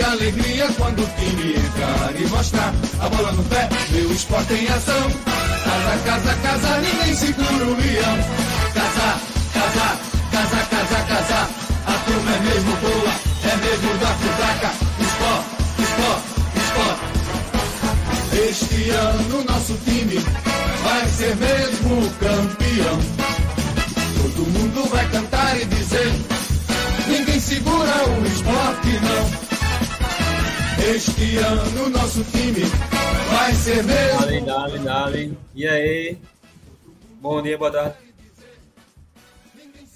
Alegria quando o time entrar e mostrar a bola no pé, meu esporte em ação. Casa, casa, casa, ninguém segura o leão. Casa, casa, casa, casa, casa, a turma é mesmo boa, é mesmo da fraca. Esporte, esporte, esporte. Este ano nosso time vai ser mesmo campeão. Todo mundo vai cantar e dizer Ninguém segura o esporte. Este ano nosso time vai ser mesmo. Dale, dale, dale. E aí? Bom dia, boa tarde.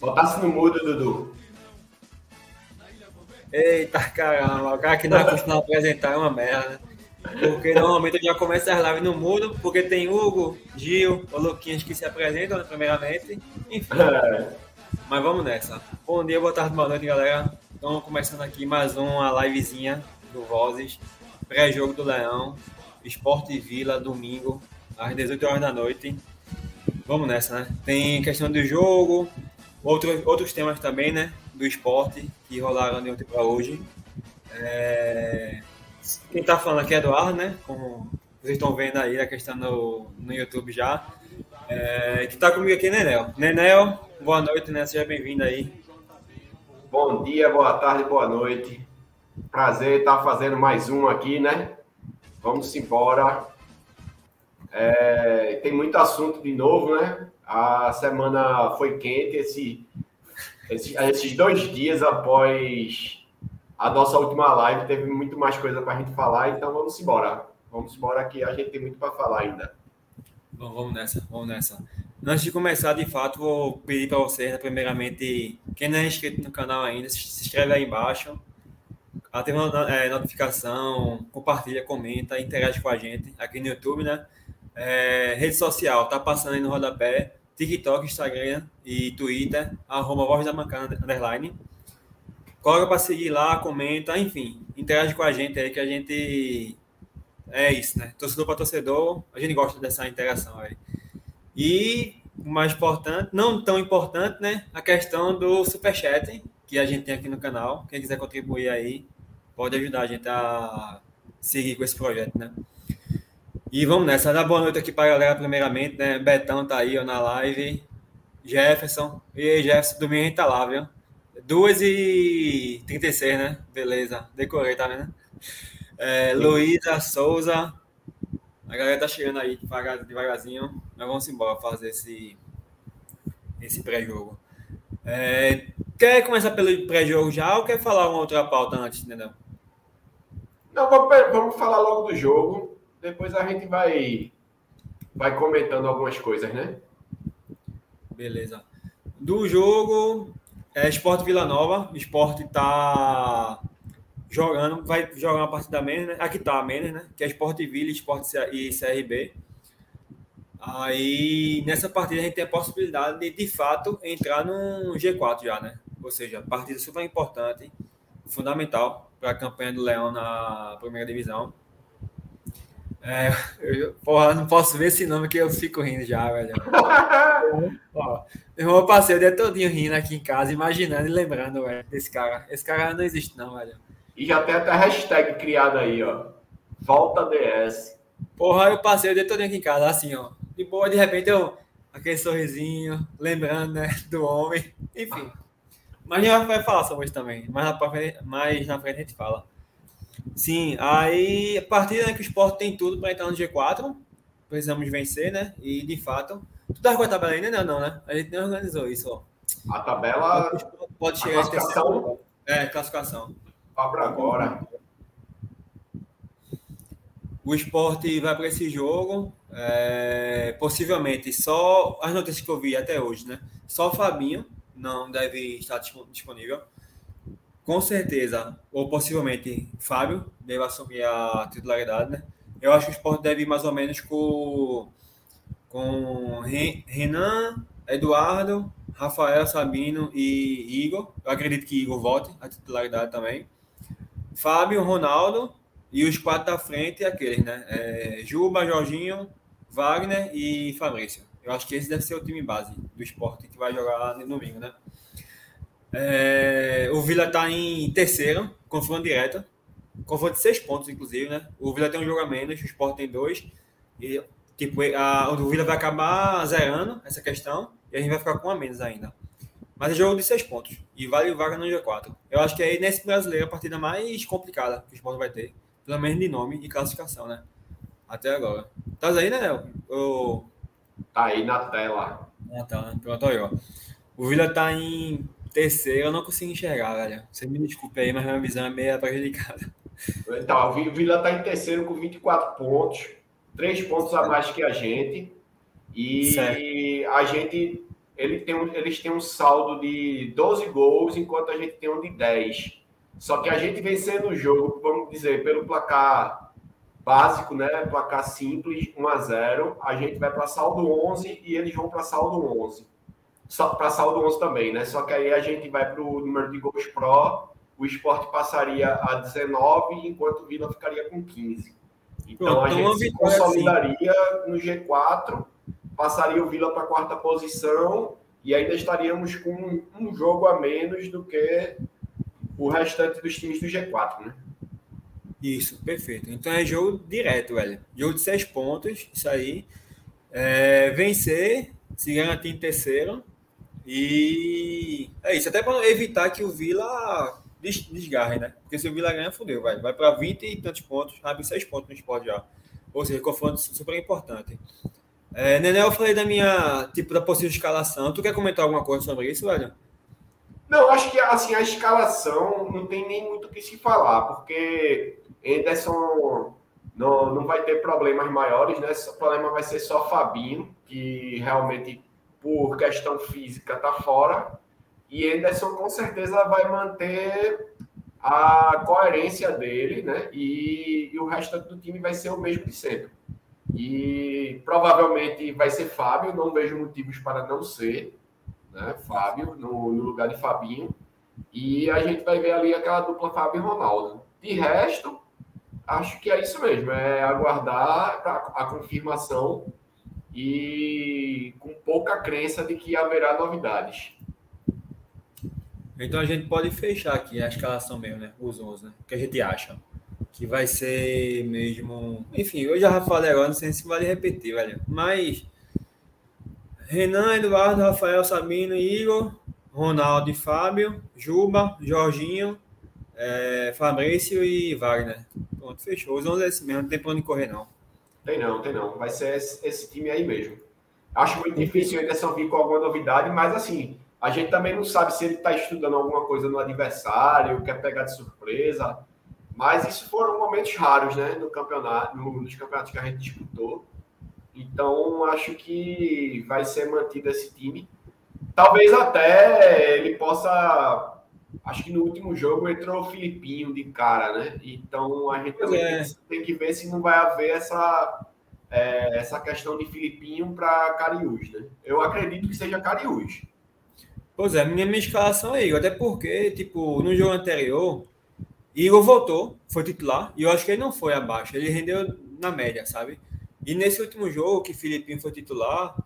Botasse no mudo, Dudu. Eita caramba, o cara que não é acostumado a apresentar é uma merda. Porque normalmente eu já começo as lives no mudo, porque tem Hugo, Gil, o Luquinhas que se apresentam, né, primeiramente. Enfim. Mas vamos nessa. Bom dia, boa tarde, boa noite, galera. Estamos começando aqui mais uma livezinha do Vozes, pré-jogo do Leão, Esporte Vila, domingo, às 18 horas da noite. Vamos nessa, né? Tem questão do jogo, outros, outros temas também, né? Do esporte que rolaram de ontem para hoje. É... Quem tá falando aqui é Eduardo, né? Como vocês estão vendo aí a questão no, no YouTube já. É... Que tá comigo aqui, Nenel. Nenel, Boa noite, né? Seja bem-vindo aí. Bom dia, boa tarde, boa noite. Prazer estar fazendo mais um aqui, né? Vamos embora. É, tem muito assunto de novo, né? A semana foi quente, esse, esse, esses dois dias após a nossa última live, teve muito mais coisa para a gente falar, então vamos embora. Vamos embora que a gente tem muito para falar ainda. Bom, vamos nessa, vamos nessa. Antes de começar, de fato, vou pedir para vocês, né, primeiramente, quem não é inscrito no canal ainda, se inscreve aí embaixo, ativa a é, notificação, compartilha, comenta, interage com a gente aqui no YouTube, né? É, rede social, tá passando aí no rodapé, TikTok, Instagram e Twitter, arroba Voz da Mancana, underline. Coloca para seguir lá, comenta, enfim, interage com a gente aí que a gente... É isso, né? Torcedor para torcedor, a gente gosta dessa interação aí. E o mais importante, não tão importante, né? A questão do superchat que a gente tem aqui no canal. Quem quiser contribuir aí, pode ajudar a gente a seguir com esse projeto, né? E vamos nessa. Dar boa noite aqui para a galera, primeiramente, né? Betão tá aí ó, na live. Jefferson. E aí, Jefferson, domingo a gente tá lá, viu? 2h36, né? Beleza. Decorei, tá vendo? É, Luísa Souza. A galera tá chegando aí devagar, devagarzinho. Nós vamos embora fazer esse, esse pré-jogo. É, quer começar pelo pré-jogo já ou quer falar uma outra pauta antes, entendeu? Não, vamos, vamos falar logo do jogo. Depois a gente vai, vai comentando algumas coisas, né? Beleza. Do jogo, é Esporte Vila Nova. Esporte tá jogando, vai jogar uma partida menos, né? Aqui tá a menos, né? Que é Sport Vila, Sport e CRB. Aí nessa partida a gente tem a possibilidade de, de fato, entrar no G4 já, né? Ou seja, partida super importante, fundamental para a campanha do Leão na primeira divisão. É, eu, porra, não posso ver esse nome que eu fico rindo já, velho. Ó, meu irmão, passei o dia todinho rindo aqui em casa, imaginando e lembrando, velho, desse cara. Esse cara não existe, não, velho. E já tem até hashtag criada aí, ó. Volta DS. Porra, eu passei o dia todo aqui em casa, assim, ó. De boa, de repente eu. Aquele sorrisinho, lembrando, né? Do homem. Enfim. Mas a gente vai falar sobre isso também. Mais na frente, mais na frente a gente fala. Sim, aí a partir né, que o esporte tem tudo para entrar no G4, precisamos vencer, né? E de fato. Tu tá com a tabela ainda? Não, não, né? A gente nem organizou isso, ó. A tabela. Pode chegar a classificação. É, classificação. Abra agora. O esporte vai para esse jogo. É, possivelmente só as notícias que eu vi até hoje, né? Só o Fabinho não deve estar disponível. Com certeza, ou possivelmente Fábio deve assumir a titularidade, né? eu acho que o esporte deve ir mais ou menos com, com Renan, Eduardo, Rafael, Sabino e Igor. Eu acredito que Igor volte a titularidade também. Fábio, Ronaldo e os quatro da frente, aqueles, né? É, Juba, Jorginho, Wagner e Fabrício. Eu acho que esse deve ser o time base do esporte que vai jogar no domingo, né? É, o Vila está em terceiro, confronto direto. Confronto de seis pontos, inclusive, né? O Vila tem um jogo a menos, o Sport tem dois. E, tipo, a, o Vila vai acabar zerando essa questão e a gente vai ficar com a menos ainda. Mas é jogo de seis pontos. E vale vaga no G4. Eu acho que aí nesse brasileiro a partida mais complicada que o Sport vai ter. Pelo menos de nome e classificação, né? Até agora. Tá aí, né, Léo? Tá aí na tela. Ah, tá. Pronto, aí, ó. O Vila tá em terceiro, eu não consigo enxergar, velho. Você me desculpe aí, mas minha visão é meio prejudicada. Então, o Vila tá em terceiro com 24 pontos, três pontos a mais que a gente. E certo. a gente, ele tem um, eles têm um saldo de 12 gols, enquanto a gente tem um de 10. Só que a gente vencendo o jogo, vamos dizer, pelo placar básico, né? Placar simples, 1 a 0 a gente vai para saldo 11 e eles vão para saldo 11. Para saldo 11 também, né? Só que aí a gente vai para o número de gols pro, o esporte passaria a 19, enquanto o Vila ficaria com 15. Então a gente se consolidaria assim. no G4, passaria o Vila para a quarta posição e ainda estaríamos com um jogo a menos do que o restante dos times do G4, né? Isso, perfeito. Então é jogo direto, velho. Jogo de seis pontos, isso aí. É, vencer, se garantir em terceiro. E é isso, até para evitar que o Vila desgarre, né? Porque se o Vila ganha, fodeu, vai. Vai para 20 e tantos pontos, abre seis pontos no esporte já. Ou seja, confronto super importante. É, Nenê, eu falei da minha, tipo, da possível escalação. Tu quer comentar alguma coisa sobre isso, velho? Não, acho que assim, a escalação não tem nem muito o que se falar, porque Anderson não, não vai ter problemas maiores, né? O problema vai ser só Fabinho, que realmente, por questão física, tá fora. E Anderson com certeza vai manter a coerência dele, né? E, e o restante do time vai ser o mesmo de sempre. E provavelmente vai ser Fábio, não vejo motivos para não ser né? Fábio no, no, lugar de Fabinho. E a gente vai ver ali aquela dupla Fábio e Ronaldo. De resto, acho que é isso mesmo, é aguardar a, a confirmação e com pouca crença de que haverá novidades. Então a gente pode fechar aqui a escalação mesmo, né? Os 11, né? O que a gente acha? Que vai ser mesmo. Enfim, eu já falei agora, não sei se vale repetir, velho. Mas Renan, Eduardo, Rafael, Sabino, Igor, Ronaldo e Fábio, Juba, Jorginho, é, Fabrício e Wagner. Pronto, fechou. Os 11 é esse mesmo, não tem pra onde correr, não. Tem não, tem não. Vai ser esse, esse time aí mesmo. Acho muito difícil ainda só vir com alguma novidade, mas assim, a gente também não sabe se ele está estudando alguma coisa no adversário, quer pegar de surpresa. Mas isso foram momentos raros, né, no campeonato, no, nos campeonatos que a gente disputou. Então, acho que vai ser mantido esse time. Talvez até ele possa. Acho que no último jogo entrou o Filipinho de cara, né? Então a gente é. tem que ver se não vai haver essa, é, essa questão de Filipinho para Cariús, né? Eu acredito que seja Cariús. Pois é, minha, minha escalação é Igor, até porque, tipo, no jogo anterior, Igor voltou, foi titular, e eu acho que ele não foi abaixo, ele rendeu na média, sabe? E nesse último jogo, que Filipinho foi titular,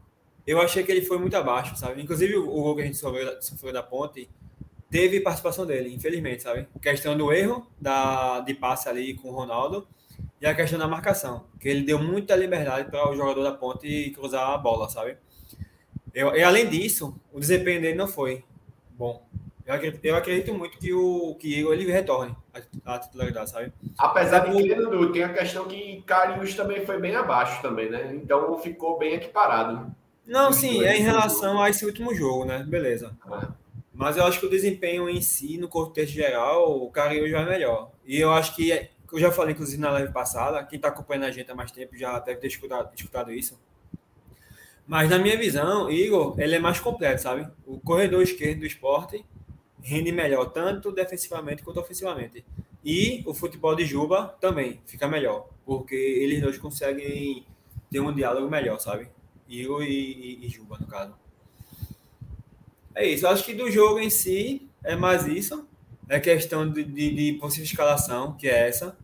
eu achei que ele foi muito abaixo, sabe? Inclusive, o gol que a gente sofreu, sofreu da ponte teve participação dele, infelizmente, sabe? Questão do erro da, de passe ali com o Ronaldo e a questão da marcação, que ele deu muita liberdade para o jogador da ponte cruzar a bola, sabe? Eu, e além disso, o desempenho dele não foi bom. Eu acredito, eu acredito muito que o que ele retorne à titularidade, sabe? Apesar de que, Dudu, tem a questão que Carius também foi bem abaixo também, né? Então ficou bem equiparado. Não, sim, é em relação a esse último jogo, né? Beleza. É. Mas eu acho que o desempenho em si, no contexto geral, o Carius já é melhor. E eu acho que, eu já falei, inclusive, na live passada, quem está acompanhando a gente há mais tempo já deve ter escutado, escutado isso. Mas na minha visão, Igor, ele é mais completo, sabe? O corredor esquerdo do esporte rende melhor, tanto defensivamente quanto ofensivamente. E o futebol de Juba também fica melhor, porque eles dois conseguem ter um diálogo melhor, sabe? Eu e, e, e Juba, no caso. É isso. Eu acho que do jogo em si é mais isso. É questão de, de, de possível escalação, que é essa.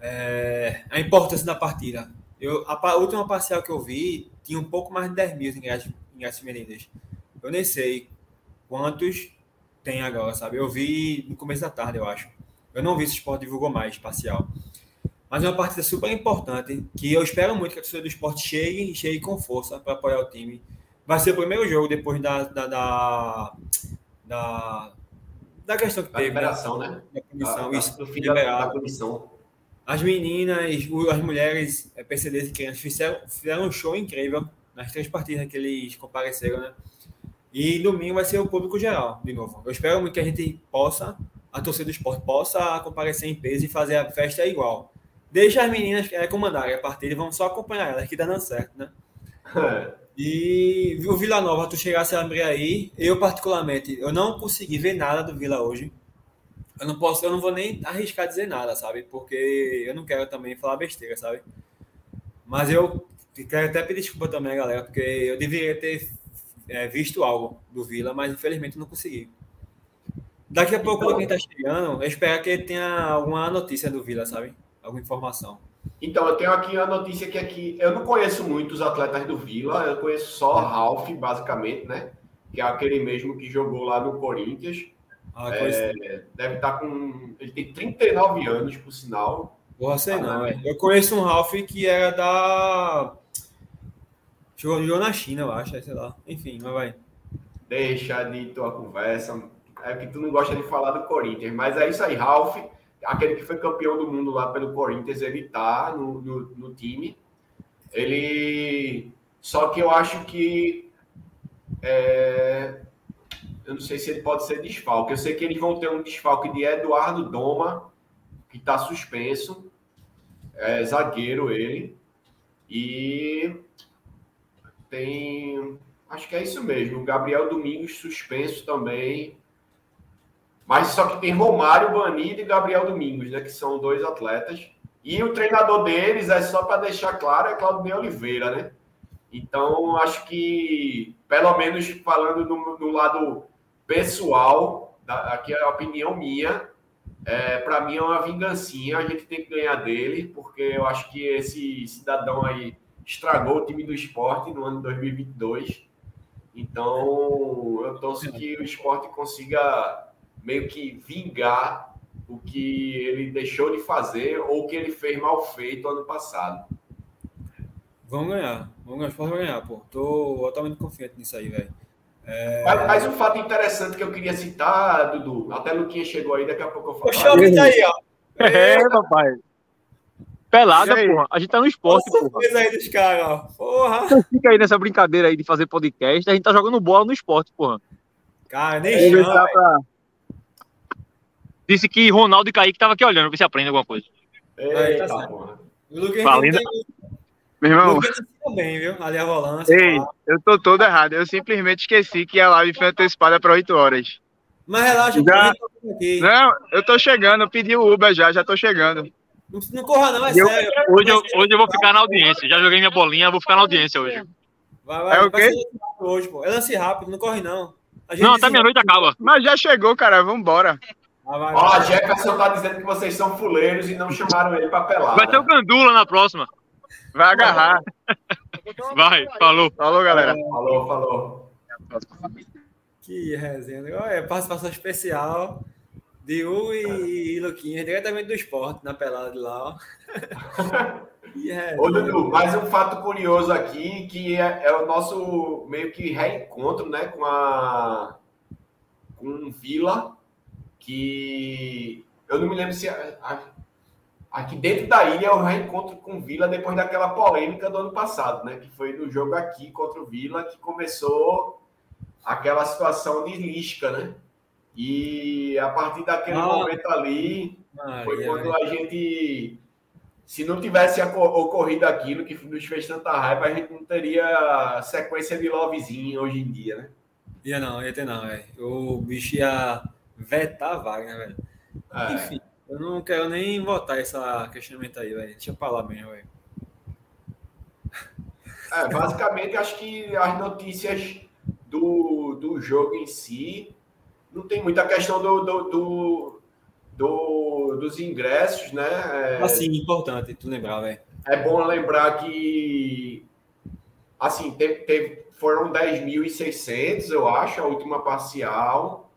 É, a importância da partida. Eu, a, a, última parcial que eu vi tinha um pouco mais de 10 mil ingressos, ingressos vendidos. Eu nem sei quantos tem agora, sabe? Eu vi no começo da tarde, eu acho. Eu não vi se o esporte divulgou mais parcial. Mas é uma partida super importante que eu espero muito que a torcida do esporte chegue e chegue com força para apoiar o time. Vai ser o primeiro jogo depois da, da, da, da, da questão que da teve. Liberação, né? Da punição, da, isso. do fim liberado. da, da punição. As meninas, as mulheres, é, PCDs e crianças fizeram, fizeram um show incrível nas três partidas que eles compareceram, né? E domingo vai ser o público geral, de novo. Eu espero muito que a gente possa, a torcida do esporte, possa comparecer em peso e fazer a festa igual. Deixa as meninas é, comandarem a partida vamos só acompanhar elas, que dá dando certo, né? E o Vila Nova, tu chegasse a abrir aí, eu particularmente, eu não consegui ver nada do Vila hoje. Eu não posso, eu não vou nem arriscar dizer nada, sabe? Porque eu não quero também falar besteira, sabe? Mas eu quero até pedir desculpa também, galera, porque eu deveria ter é, visto algo do Vila, mas infelizmente não consegui. Daqui a pouco Então- alguém tá chegando, eu espero que ele tenha alguma notícia do Vila, sabe? Alguma informação. Então, eu tenho aqui a notícia que aqui eu não conheço muito os atletas do Vila, eu conheço só Ralph, basicamente, né? Que é aquele mesmo que jogou lá no Corinthians. Ah. É, deve estar com. Ele tem 39 anos, por sinal. Porra, sei não, Ah, velho. Eu conheço um Ralph que era da. Jogou, jogou na China, eu acho, sei lá. Enfim, mas vai. Deixa de tua conversa. É que tu não gosta de falar do Corinthians, mas é isso aí, Ralph, aquele que foi campeão do mundo lá pelo Corinthians, ele tá no, no, no time. Ele. Só que eu acho que. é, Eu não sei se ele pode ser desfalque. Eu sei que eles vão ter um desfalque de Eduardo Doma, que está suspenso. É zagueiro ele. E tem. Acho que é isso mesmo. O Gabriel Domingos suspenso também. Mas só que tem Romário Banido e Gabriel Domingos, né? Que são dois atletas. E o treinador deles, é só para deixar claro, é Claudio Oliveira, né? Então, acho que, pelo menos falando no, no lado pessoal, da- aqui é a opinião minha, é, para mim é uma vingancinha, a gente tem que ganhar dele, porque eu acho que esse cidadão aí estragou o time do esporte no ano de 2022. Então, eu torço que o esporte consiga meio que vingar o que ele deixou de fazer ou o que ele fez mal feito ano passado. Vamos ganhar. Vamos ganhar. O Sport vai ganhar, pô. Tô totalmente confiante nisso aí, velho. Mas, mas um fato interessante que eu queria citar, Dudu, até Luquinha chegou aí, daqui a pouco eu falo. O Choque tá aí, ó. É, papai. Pelada, porra. A gente tá no esporte, Olha a porra. surpresa aí dos caras, ó. Porra. Fica aí nessa brincadeira aí de fazer podcast. A gente tá jogando bola no esporte, porra. Cara, nem chama, velho. pra- Disse que Ronaldo e Kaique tava aqui olhando, ver se aprende alguma coisa. Eita, Tá certo. porra. Valendo. tem- Meu irmão, bem, viu? Ali a volância. ei, pá. eu tô todo errado. Eu simplesmente esqueci que a live foi antecipada para 8 horas. Mas relaxa, Já- tá. Não, eu tô chegando, eu pedi o Uber já, já tô chegando. Não, não corra, não, é Eu- sério. Hoje eu, hoje eu vou ficar na audiência. Já joguei minha bolinha, vou ficar na audiência hoje. Vai, vai, É o vai quê? hoje, pô. É lance rápido, não corre, não. A gente Não, até desenrola. meia-noite acaba. Mas já chegou, cara, vambora. Ó, a vai. Jefferson tá dizendo que vocês são fuleiros e não chamaram ele pra pelar. Vai ter o Gandula na próxima. Vai agarrar. Vai, falou. Falou, galera. Falou, falou. Que resenha. Olha, participação especial de U e, e Luquinhas, diretamente do esporte, na pelada de lá, ó. Que resenha. Ô, Dudu, mais um fato curioso aqui, que é, é o nosso meio que reencontro, né, com a com Vila, que eu não me lembro se aqui dentro da ilha é o reencontro com o Vila depois daquela polêmica do ano passado, né, que foi no jogo aqui contra o Vila que começou aquela situação de Lisca, né? E a partir daquele Ah. momento ali, Maria, foi quando a gente. Se não tivesse ocorrido aquilo que nos fez tanta raiva, a gente não teria sequência de lovezinho hoje em dia, né? Ia não, ia ter não, velho. O bicho ia vetar a vaga, né, velho? É. Enfim, Eu não quero nem votar esse questionamento aí, velho. Deixa eu falar mesmo, velho. É, basicamente, acho que as notícias do, do jogo em si não tem muita questão do, do, do, do dos ingressos, né? É, assim, importante tu lembrar, velho. É bom lembrar que assim, teve, teve, foram 10.600, eu acho, a última parcial.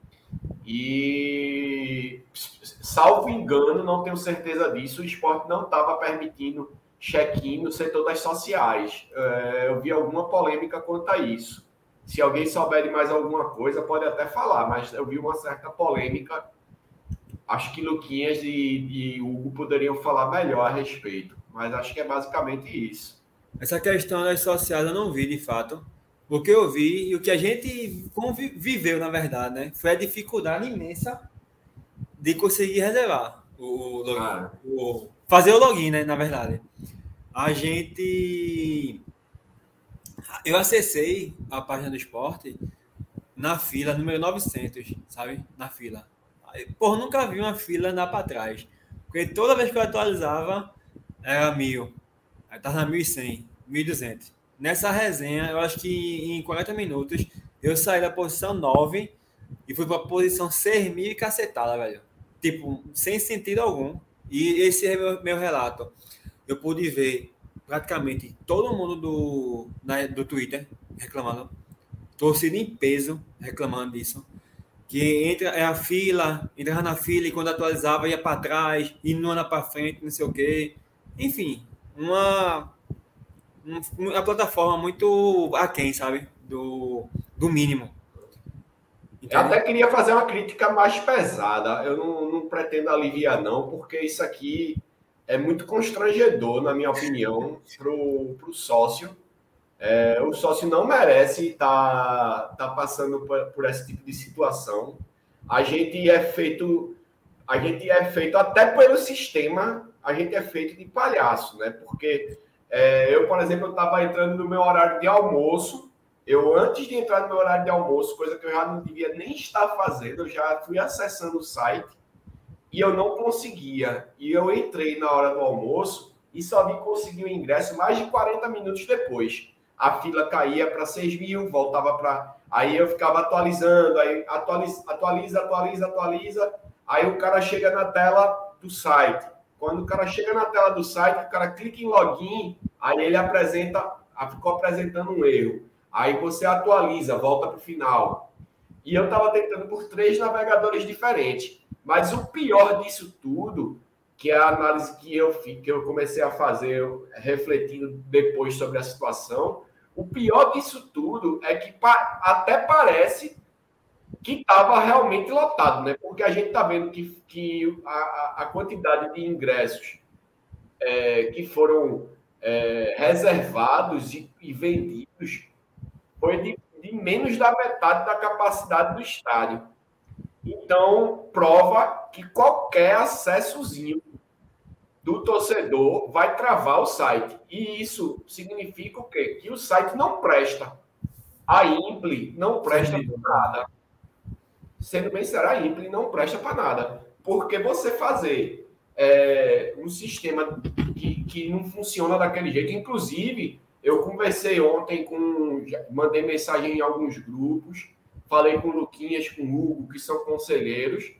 E, salvo engano, não tenho certeza disso, o esporte não estava permitindo check-in no setor das sociais. É, eu vi alguma polêmica quanto a isso. Se alguém souber de mais alguma coisa, pode até falar, mas eu vi uma certa polêmica. Acho que Luquinhas e, e Hugo poderiam falar melhor a respeito, mas acho que é basicamente isso. Essa questão das sociais eu não vi de fato. O que eu vi e o que a gente viveu, na verdade, né? Foi a dificuldade imensa de conseguir reservar o, login. Ah. O, fazer o login, né? Na verdade. A gente. Eu acessei a página do esporte na fila número 900, sabe? Na fila. Por nunca vi uma fila andar para trás. Porque toda vez que eu atualizava, era mil. Aí tava na 1100, 1200. Nessa resenha, eu acho que em 40 minutos, eu saí da posição 9 e fui para a posição 6 mil e cacetada, velho. Tipo, sem sentido algum. E esse é meu, meu relato. Eu pude ver praticamente todo mundo do, na, do Twitter reclamando. Torcida em peso reclamando disso. Que entra é a fila, entrava na fila e quando atualizava ia para trás, e não anda para frente, não sei o quê. Enfim, uma uma plataforma muito aquém, sabe? Do, do mínimo. Eu até queria fazer uma crítica mais pesada. Eu não, não, pretendo aliviar, não, porque isso aqui é muito constrangedor, na minha opinião, para o sócio. É, o sócio não merece estar tá, tá passando por, por, esse tipo de situação. A gente é feito, a gente é feito até pelo sistema, a gente é feito de palhaço, né? Porque é, eu, por exemplo, estava entrando no meu horário de almoço. Eu, antes de entrar no meu horário de almoço, coisa que eu já não devia nem estar fazendo, eu já fui acessando o site e eu não conseguia. E eu entrei na hora do almoço e só vim conseguir o ingresso mais de 40 minutos depois. A fila caía para 6 mil, voltava para. Aí eu ficava atualizando, aí atualiza, atualiza, atualiza, atualiza. Aí o cara chega na tela do site quando o cara chega na tela do site, o cara clica em login, aí ele apresenta, ficou apresentando um erro. Aí você atualiza, volta para o final. E eu estava tentando por três navegadores diferentes. Mas o pior disso tudo, que é a análise que eu, que eu comecei a fazer, refletindo depois sobre a situação, o pior disso tudo é que até parece que estava realmente lotado, né? Porque a gente está vendo que, que a, a quantidade de ingressos é, que foram é, reservados e, e, vendidos foi de, de menos da metade da capacidade do estádio. Então, prova que qualquer acessozinho do torcedor vai travar o site. E isso significa o quê? Que o site não presta. A Impli não presta nada sendo bem será a Impli não presta para nada. Porque você fazer é, um sistema que, que não funciona daquele jeito, inclusive, eu conversei ontem com. Mandei mensagem em alguns grupos, falei com o Luquinhas, com o Hugo, que são conselheiros,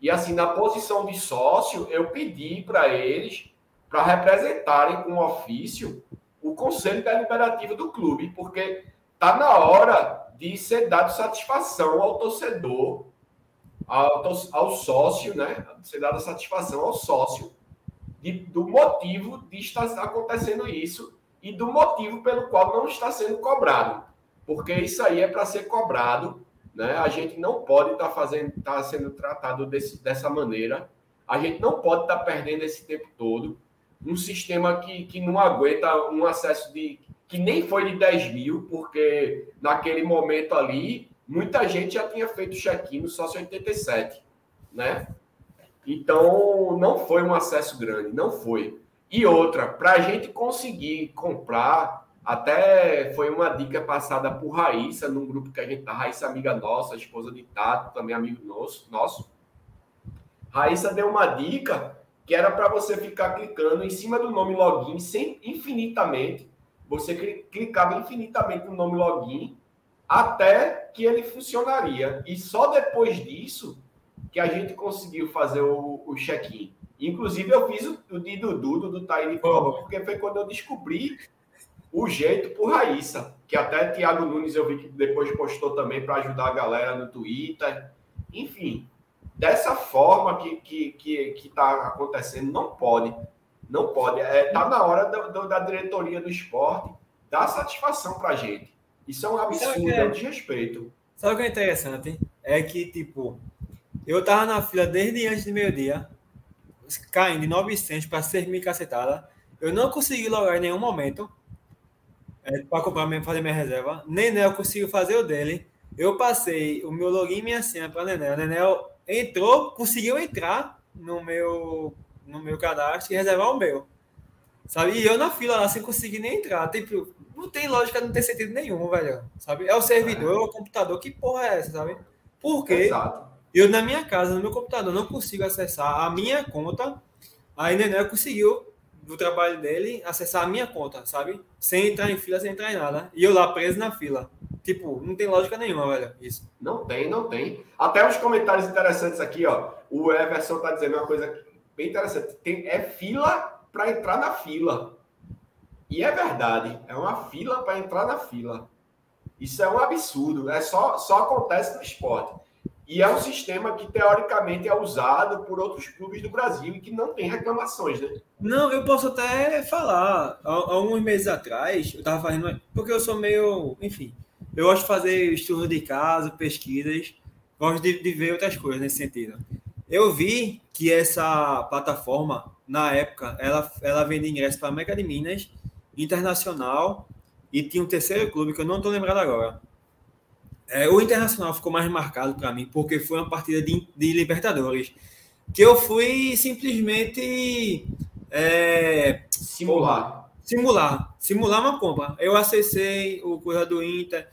e assim, na posição de sócio, eu pedi para eles para representarem com ofício o conselho deliberativo do clube, porque tá na hora de ser dado satisfação ao torcedor, ao, ao sócio, né? Ser dada satisfação ao sócio de, do motivo de estar acontecendo isso e do motivo pelo qual não está sendo cobrado. Porque isso aí é para ser cobrado, né? A gente não pode estar tá fazendo, tá sendo tratado desse, dessa maneira. A gente não pode estar tá perdendo esse tempo todo. Um sistema que, que não aguenta um acesso de que nem foi de 10 mil, porque naquele momento ali, muita gente já tinha feito check-in no sócio 87, né? Então, não foi um acesso grande, não foi. E outra, para a gente conseguir comprar, até foi uma dica passada por Raíssa, num grupo que a gente tá, Raíssa amiga nossa, esposa de Tato, também amigo nosso, nosso. Raíssa deu uma dica que era para você ficar clicando em cima do nome login sem infinitamente. Você clicava infinitamente no nome login até que ele funcionaria. E só depois disso que a gente conseguiu fazer o, o check-in. Inclusive, eu fiz o, o de Dudu, do Tiny Copa, porque foi quando eu descobri o jeito por Raíssa, que até Thiago Nunes eu vi que depois postou também para ajudar a galera no Twitter. Enfim, dessa forma que que que que está acontecendo, não pode, não pode. É, tá na hora da, da diretoria do esporte dar satisfação para a gente. Isso é um absurdo, é, é um desrespeito. Sabe o que é interessante? É que, tipo, eu tava na fila desde antes do meio-dia, caindo de 900 para 6 mil cacetada. Eu não consegui logar em nenhum momento é, para comprar, fazer minha reserva. Nenel conseguiu fazer o dele. Eu passei o meu login e minha senha para Nenel. Nenel entrou, conseguiu entrar no meu, no meu cadastro e reservar o meu. Sabe? E eu na fila lá sem conseguir nem entrar. Tipo, não tem lógica, não tem sentido nenhum, velho. Sabe? É o servidor, é o computador. Que porra é essa, sabe? Porque Exato. eu na minha casa, no meu computador, não consigo acessar a minha conta. Aí Nenel conseguiu, do trabalho dele, acessar a minha conta, sabe? Sem entrar em fila, sem entrar em nada. E eu lá preso na fila. Tipo, não tem lógica nenhuma, velho. Isso. Não tem, não tem. Até uns comentários interessantes aqui, ó. O Everson tá dizendo uma coisa bem interessante. Tem, é fila para entrar na fila. E é verdade, é uma fila para entrar na fila. Isso é um absurdo, é só, só acontece no esporte. E é um sistema que, teoricamente, é usado por outros clubes do Brasil e que não tem reclamações, né? Não, eu posso até falar. Há, há uns meses atrás, eu estava fazendo. Porque eu sou meio. Enfim, eu gosto de fazer estudo de caso, pesquisas, gosto de, de ver outras coisas nesse sentido. Eu vi que essa plataforma, na época, ela, ela vende ingresso para a América de Minas Internacional e tinha um terceiro clube que eu não estou lembrado agora. É, o Internacional ficou mais marcado para mim porque foi uma partida de, de, Libertadores que eu fui simplesmente é, simular. Simular. Simular uma compra. Eu acessei o Coisa do Inter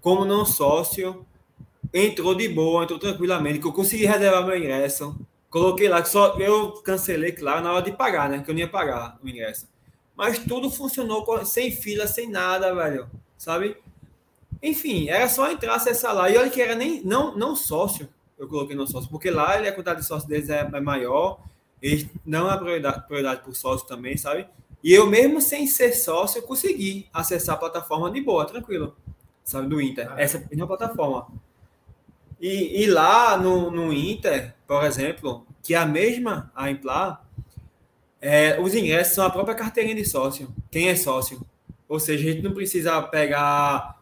como não sócio. Entrou de boa, entrou tranquilamente, que eu consegui reservar meu ingresso. Coloquei lá que só eu cancelei, claro, na hora de pagar, né? Que eu não ia pagar o ingresso mas tudo funcionou sem fila, sem nada, velho. Sabe? Enfim, era só entrar, acessar lá. E olha que era nem não, não sócio. Eu coloquei no sócio, porque lá ele, a quantidade de sócio deles é, é maior. Eles não é prioridade, prioridade por sócio também, sabe? E eu, mesmo sem ser sócio, consegui acessar a plataforma de boa, tranquilo. Sabe, do Inter. Essa mesma plataforma. E, e lá no, no Inter, por exemplo, que é a mesma, a Implar, é, os ingressos são a própria carteirinha de sócio. Quem é sócio? Ou seja, a gente não precisa pegar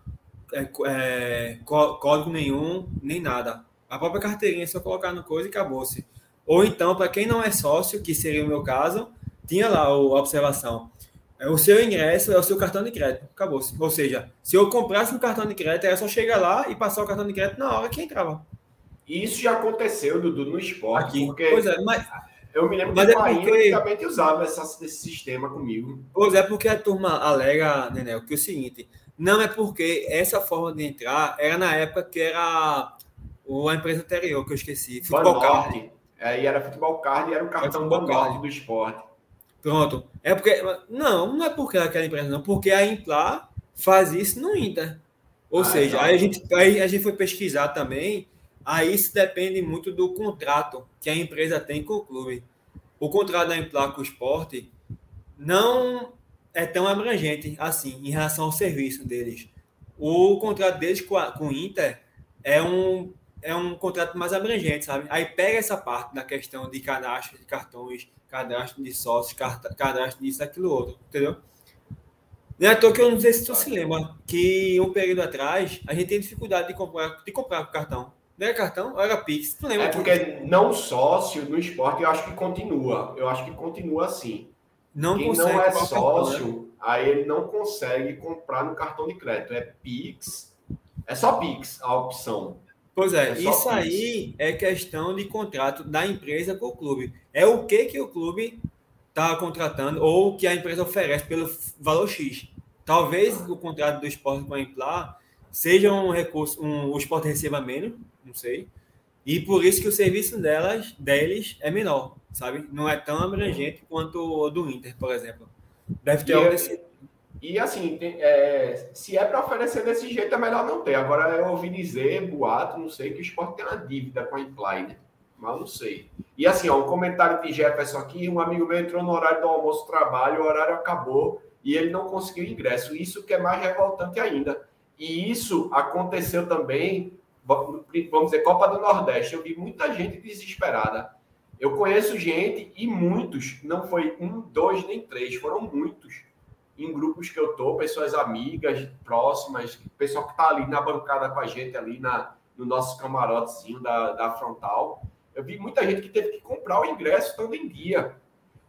é, é, código nenhum, nem nada. A própria carteirinha é só colocar no coisa e acabou-se. Ou então, para quem não é sócio, que seria o meu caso, tinha lá a observação. É, o seu ingresso é o seu cartão de crédito. Acabou-se. Ou seja, se eu comprasse um cartão de crédito, era só chegar lá e passar o cartão de crédito na hora que entrava. Isso já aconteceu, Dudu, no esporte. Aqui. Porque... Pois é, mas eu me lembro Mas que é porque... antigamente usava essa, esse sistema comigo. Pois é, porque a turma alega, Nenel, que é o seguinte, não é porque essa forma de entrar era na época que era a empresa anterior, que eu esqueci, Futebol Card. É, e era Futebol Card e era o cartão Card do esporte. Pronto. É porque. Não, não é porque aquela empresa, não, porque a Implar faz isso no Inter. Ou ah, seja, aí a, gente, aí a gente foi pesquisar também Aí isso depende muito do contrato que a empresa tem com o clube. O contrato da o esporte não é tão abrangente assim em relação ao serviço deles. O contrato deles com, a, com o Inter é um, é um contrato mais abrangente, sabe? Aí pega essa parte da questão de cadastro de cartões, cadastro de sócios, cadastro disso, aquilo outro, entendeu? Não é à toa que eu não sei se tu se lembra que um período atrás a gente tem dificuldade de comprar, de comprar o cartão. Não era cartão? Ou era Pix? Tu lembra? É porque não sócio no esporte, eu acho que continua. Eu acho que continua assim. Não Quem não é sócio, cartão, né? aí ele não consegue comprar no cartão de crédito. É Pix. É só Pix a opção. Pois é, é isso Pix. aí é questão de contrato da empresa com o clube. É o que, que o clube está contratando ou que a empresa oferece pelo valor X. Talvez o contrato do esporte com a Implar seja um recurso, um, o esporte receba menos, não sei. E por isso que o serviço delas, deles é menor, sabe? Não é tão abrangente quanto o do Inter, por exemplo. Deve ter E algo eu- desse. E assim, tem- é, se é para oferecer desse jeito, é melhor não ter. Agora eu ouvi dizer, boato, não sei, que o esporte tem uma dívida com a Imply, né? Mas não sei. E assim, ó, um comentário de Jefferson aqui, um amigo meu entrou no horário do almoço trabalho, o horário acabou e ele não conseguiu ingresso. Isso que é mais revoltante ainda. E isso aconteceu também, vamos dizer, Copa do Nordeste. Eu vi muita gente desesperada. Eu conheço gente e muitos, não foi um, dois, nem três, foram muitos em grupos que eu tô, pessoas amigas, próximas, pessoal que tá ali na bancada com a gente, ali na, no nosso camarotezinho da, da frontal. Eu vi muita gente que teve que comprar o ingresso estando em dia.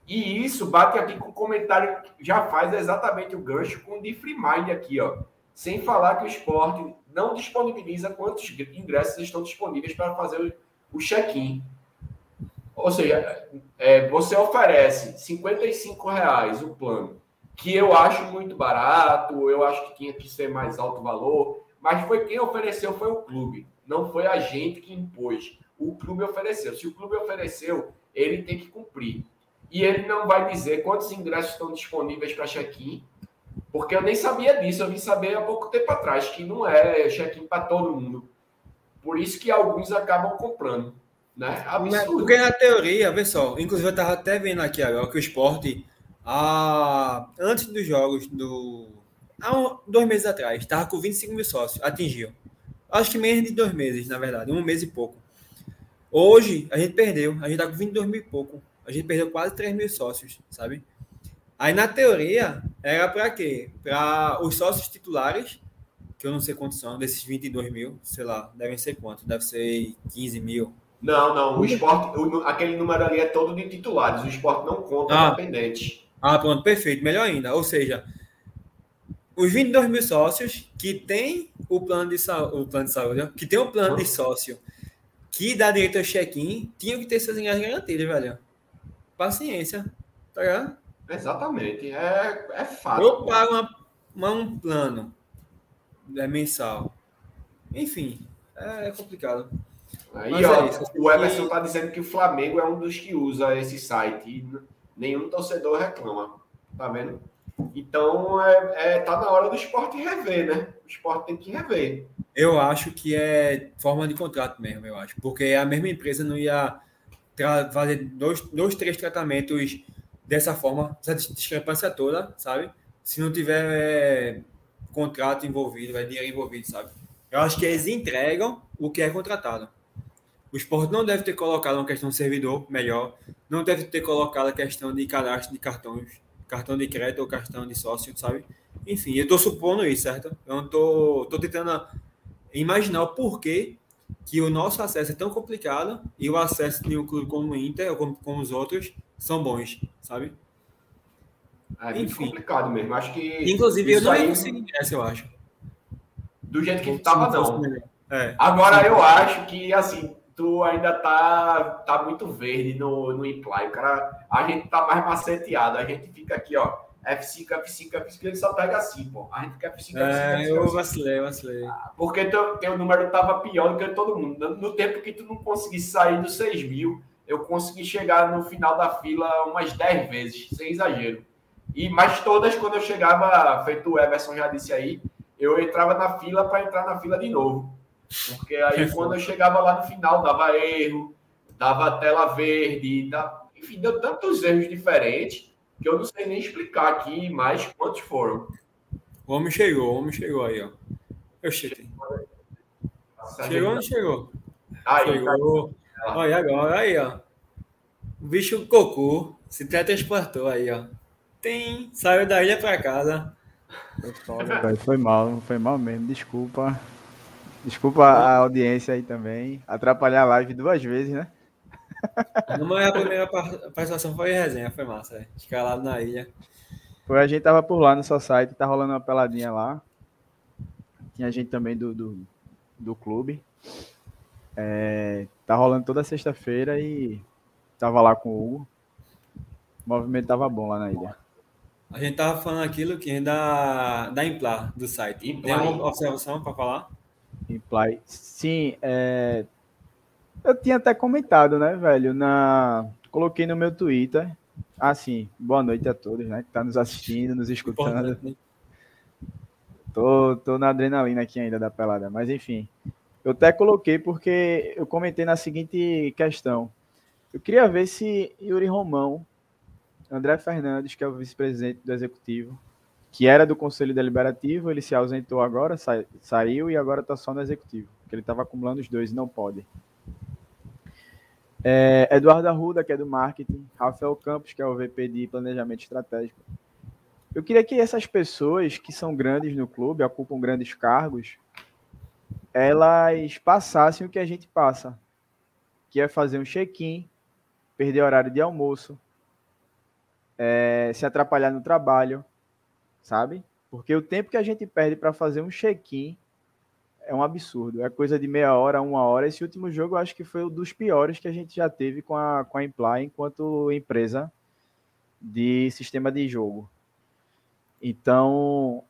E isso bate aqui com o comentário que já faz exatamente o gancho com o de Free Mind aqui, ó. Sem falar que o esporte não disponibiliza quantos ingressos estão disponíveis para fazer o, check-in. Ou seja, é, você oferece 55 reais o plano que eu acho muito barato, eu acho que tinha que ser mais alto valor, mas foi quem ofereceu foi o clube, não foi a gente que impôs. O clube ofereceu. Se o clube ofereceu, ele tem que cumprir. E ele não vai dizer quantos ingressos estão disponíveis para check-in, porque eu nem sabia disso, eu vim saber há pouco tempo atrás que não é check-in para todo mundo. Por isso que alguns acabam comprando, né? Absurdo. Porque na teoria, vê só, inclusive eu estava até vendo aqui agora que o esporte, ah, antes dos jogos do. Há um, dois meses atrás, estava com 25 mil sócios, atingiu. Acho que menos de dois meses, na verdade, um mês e pouco. Hoje, a gente perdeu, a gente está com 22 mil e pouco. A gente perdeu quase 3 mil sócios, sabe? Aí, na teoria, era para quê? Para os sócios titulares, que eu não sei quantos são, desses 22 mil, sei lá, devem ser quantos? Deve ser 15 mil. Não, não, o esporte, o, aquele número ali é todo de titulares, o esporte não conta Ah. dependentes. Ah, pronto, perfeito, melhor ainda. Ou seja, os 22 mil sócios que tem o plano de saúde, o plano de saúde, que tem o plano de sócio que dá direito ao check-in, tinham que ter seus ingressos garantidos, velho. Paciência, tá ligado? Exatamente, é, é fato. Eu pago uma, uma- um plano é, mensal. Enfim, é complicado. Aí, Mas ó, é o Everson está dizendo que o Flamengo é um dos que usa esse site nenhum torcedor reclama. Tá vendo? Então, é, é, tá na hora do esporte rever, né? O esporte tem que rever. Eu acho que é forma de contrato mesmo, eu acho. Porque a mesma empresa não ia fazer dois, dois, três tratamentos dessa forma, essa dis- discrepância toda, sabe? Se não tiver é, contrato envolvido, é dinheiro envolvido, sabe? Eu acho que eles entregam o que é contratado. O esporte não deve ter colocado uma questão de servidor melhor, não deve ter colocado a questão de cadastro de cartões, cartão de crédito ou cartão de sócio, sabe? Enfim, eu estou supondo isso, certo? Eu não tô, tô tentando imaginar o porquê que o nosso acesso é tão complicado e o acesso de um clube como o Inter ou como, como os outros são bons, sabe? É muito Enfim. complicado mesmo. Acho que. Inclusive, eu não aí, conseguir ingresso, eu acho. Do jeito que tava, não. É. Agora eu acho que assim, tu ainda tá, tá muito verde no, no imply. O cara, a gente tá mais maceteado. A gente fica aqui, ó. F5, F5, F5, ele só pega assim, pô. A gente fica F5, F5, É, F5, eu F5. vacilei, eu vacilei. Porque teu, teu número tava pior do que todo mundo. No, no tempo que tu não conseguisse sair dos 6 mil, eu consegui chegar no final da fila umas 10 vezes, sem exagero. E, mas todas, quando eu chegava, feito o Everson já disse aí, eu entrava na fila para entrar na fila de novo. Porque aí, quando eu chegava lá no final, dava erro, dava tela verde, dava... enfim, deu tantos erros diferentes que eu não sei nem explicar aqui mais quantos foram. O homem chegou, o homem chegou aí, ó. Eu cheguei. Chegou ou não chegou? Aí, tá Chegou. Olha agora, aí, ó. O bicho cocô se teletransportou aí, ó. Tem, saiu da ilha pra casa. Foi foda, velho. Foi mal, foi mal mesmo. Desculpa. Desculpa a audiência aí também. Atrapalhar a live duas vezes, né? Não, a primeira par- participação foi resenha, foi massa, é. Escalado na ilha. Foi a gente tava por lá no seu site, tá rolando uma peladinha lá. Tinha gente também do, do, do clube. É, tá rolando toda sexta-feira e tava lá com o Hugo. O movimento tava bom lá na ilha. A gente tava falando aquilo que é da, da Implar, do site. Implar. Tem alguma observação para falar? Imply. Sim, é... Eu tinha até comentado, né, velho? Na... Coloquei no meu Twitter. Assim, boa noite a todos, né? Que tá nos assistindo, nos escutando. Tô, tô na adrenalina aqui ainda da pelada, mas enfim. Eu até coloquei porque eu comentei na seguinte questão. Eu queria ver se Yuri Romão, André Fernandes, que é o vice-presidente do executivo, que era do Conselho Deliberativo, ele se ausentou agora, sa saiu e agora está só no executivo, porque ele estava acumulando os dois e não pode. É, Eduardo Arruda, que é do marketing, Rafael Campos, que é o VP de planejamento estratégico. Eu queria que essas pessoas que são grandes no clube, ocupam grandes cargos, elas passassem o que a gente passa, que é fazer um check-in, perder horário de almoço, é, se atrapalhar no trabalho, sabe? Porque o tempo que a gente perde para fazer um check-in é um absurdo. É coisa de meia hora, uma hora. Esse último jogo eu acho que foi um dos piores que a gente já teve com a, com a Imply enquanto empresa de sistema de jogo. Então,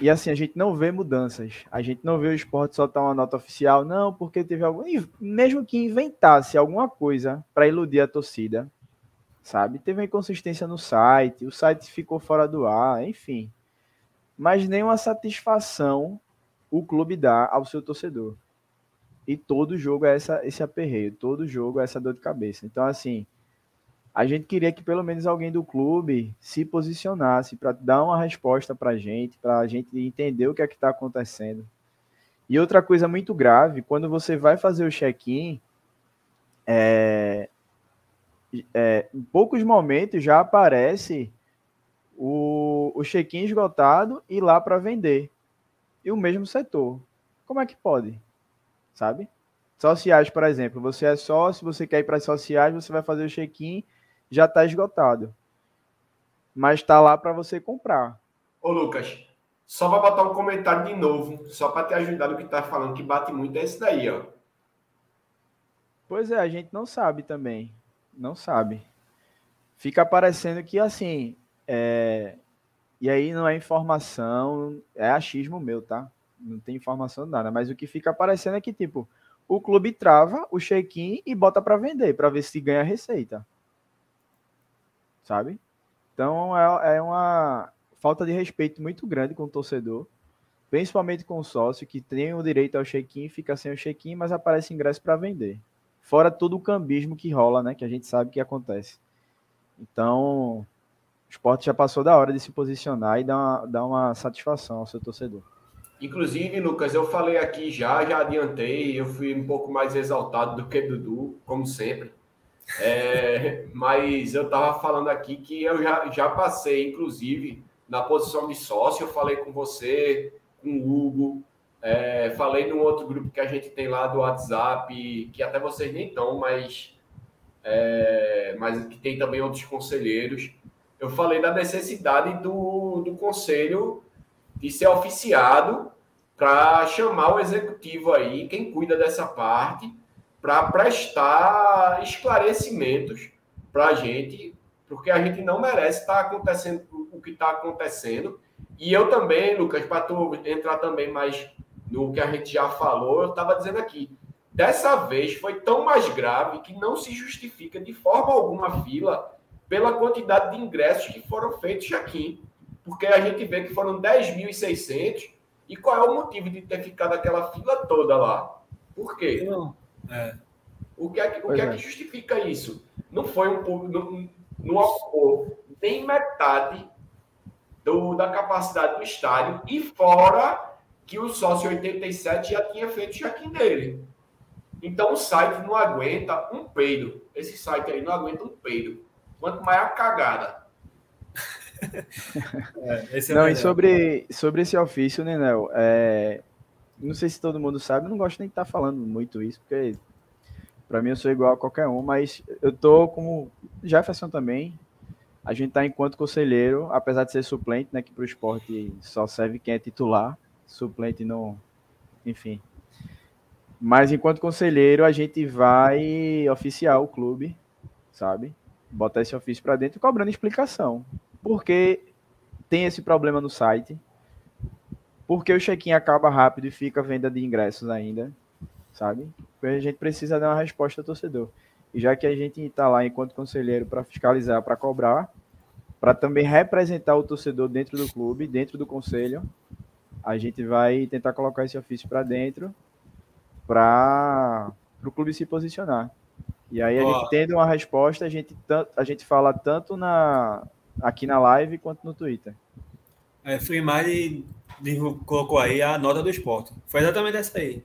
e assim, a gente não vê mudanças. A gente não vê o esporte soltar uma nota oficial, não, porque teve algum. Mesmo que inventasse alguma coisa para iludir a torcida, sabe? Teve uma inconsistência no site, o site ficou fora do ar, enfim. Mas nenhuma satisfação o clube dá ao seu torcedor. E todo jogo é essa, esse aperreio, todo jogo é essa dor de cabeça. Então, assim, a gente queria que pelo menos alguém do clube se posicionasse para dar uma resposta para a gente, para a gente entender o que é que está acontecendo. E outra coisa muito grave, quando você vai fazer o check-in, é, é, em poucos momentos já aparece o, o check-in esgotado e lá para vender. E o mesmo setor. Como é que pode? Sabe? Sociais, por exemplo. Você é sócio, você quer ir para sociais, você vai fazer o check-in já está esgotado. Mas está lá para você comprar. Ô, Lucas, só para botar um comentário de novo, só para te ajudar no que tá falando, que bate muito, é esse daí, ó. Pois é, a gente não sabe também. Não sabe. Fica parecendo que, assim, é... e aí não é informação, é achismo meu, tá? Não tem informação nada, mas o que fica aparecendo é que, tipo, o clube trava o check-in e bota para vender, para ver se ganha receita sabe? Então é, é uma falta de respeito muito grande com o torcedor, principalmente com o sócio que tem o direito ao check-in, fica sem o check-in, mas aparece ingresso para vender. Fora todo o cambismo que rola, né? Que a gente sabe que acontece. Então, o esporte já passou da hora de se posicionar e dar uma, dar uma satisfação ao seu torcedor. Inclusive, Lucas, eu falei aqui já, já adiantei, eu fui um pouco mais exaltado do que Dudu, como sempre. É, mas eu estava falando aqui que eu já, já passei, inclusive, na posição de sócio. Eu falei com você, com o Hugo, é, falei num outro grupo que a gente tem lá do WhatsApp, que até vocês nem estão, mas, é, mas que tem também outros conselheiros. Eu falei da necessidade do, do conselho de ser oficiado para chamar o executivo aí, quem cuida dessa parte para prestar esclarecimentos para a gente, porque a gente não merece estar tá acontecendo o que está acontecendo. E eu também, Lucas, para tu entrar também mais no que a gente já falou, eu estava dizendo aqui, dessa vez foi tão mais grave que não se justifica de forma alguma a fila pela quantidade de ingressos que foram feitos aqui. Porque a gente vê que foram 10.600 e qual é o motivo de ter ficado aquela fila toda lá? Por quê? Não. É. O que é que, o que, é. que justifica isso? Não foi um não, não ocupou nem metade do, da capacidade do estádio e fora que o sócio 87 já tinha feito check-in dele. Então o site não aguenta um peido. Esse site aí não aguenta um peido. Quanto mais a cagada. é, é não, e sobre, sobre esse ofício, Nenel, é, não sei se todo mundo sabe, não gosto nem de estar tá falando muito isso, porque para mim eu sou igual a qualquer um, mas eu tô como Jefferson também. A gente tá enquanto conselheiro, apesar de ser suplente, né, que para o esporte só serve quem é titular, suplente não, enfim. Mas enquanto conselheiro, a gente vai oficiar o clube, sabe? Botar esse ofício para dentro cobrando explicação. Porque tem esse problema no site, porque o check-in acaba rápido e fica venda de ingressos ainda. sabe? Porque a gente precisa dar uma resposta ao torcedor. E já que a gente está lá enquanto conselheiro para fiscalizar, para cobrar, para também representar o torcedor dentro do clube, dentro do conselho, a gente vai tentar colocar esse ofício para dentro para o clube se posicionar. E aí, a Ó. gente tendo uma resposta, a gente, a gente fala tanto na, aqui na live quanto no Twitter. É, Freemile colocou aí a nota do esporte. Foi exatamente essa aí.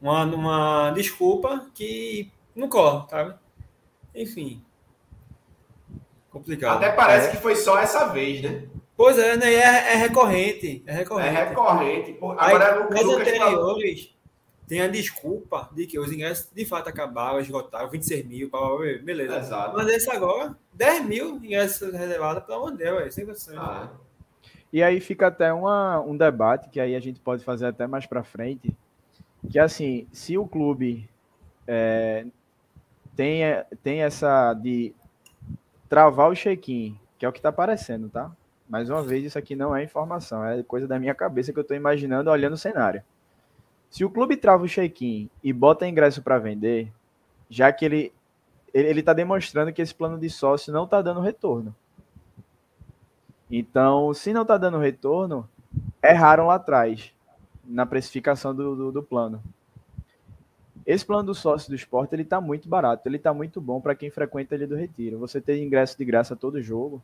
Uma, uma desculpa que não cola, sabe? Enfim. Complicado. Até parece que foi só essa vez, né? Pois é, né? É, é recorrente. É É recorrente. recorrente. Pô, Aí, Agora, o nas Lucas falou- anteriores, tem a desculpa de que os ingressos de fato acabaram, esgotaram, 26 mil, blá, blá, blá, beleza. Exato. Mas esse agora, 10 mil ingressos reservados, pelo amor de Deus, é sem condições. Ah, E aí fica até uma, um debate que aí a gente pode fazer até mais para frente, que assim, se o clube é, tem, tem essa de travar o check-in, que é o que está aparecendo, tá? Mais uma vez, isso aqui não é informação, é coisa da minha cabeça que eu estou imaginando olhando o cenário. Se o clube trava o check-in e bota ingresso para vender, já que ele ele está demonstrando que esse plano de sócio não está dando retorno. Então, se não está dando retorno, erraram lá atrás, na precificação do, do, do plano. Esse plano do sócio do esporte, ele está muito barato, ele está muito bom para quem frequenta ele do Retiro. Você tem ingresso de graça todo jogo,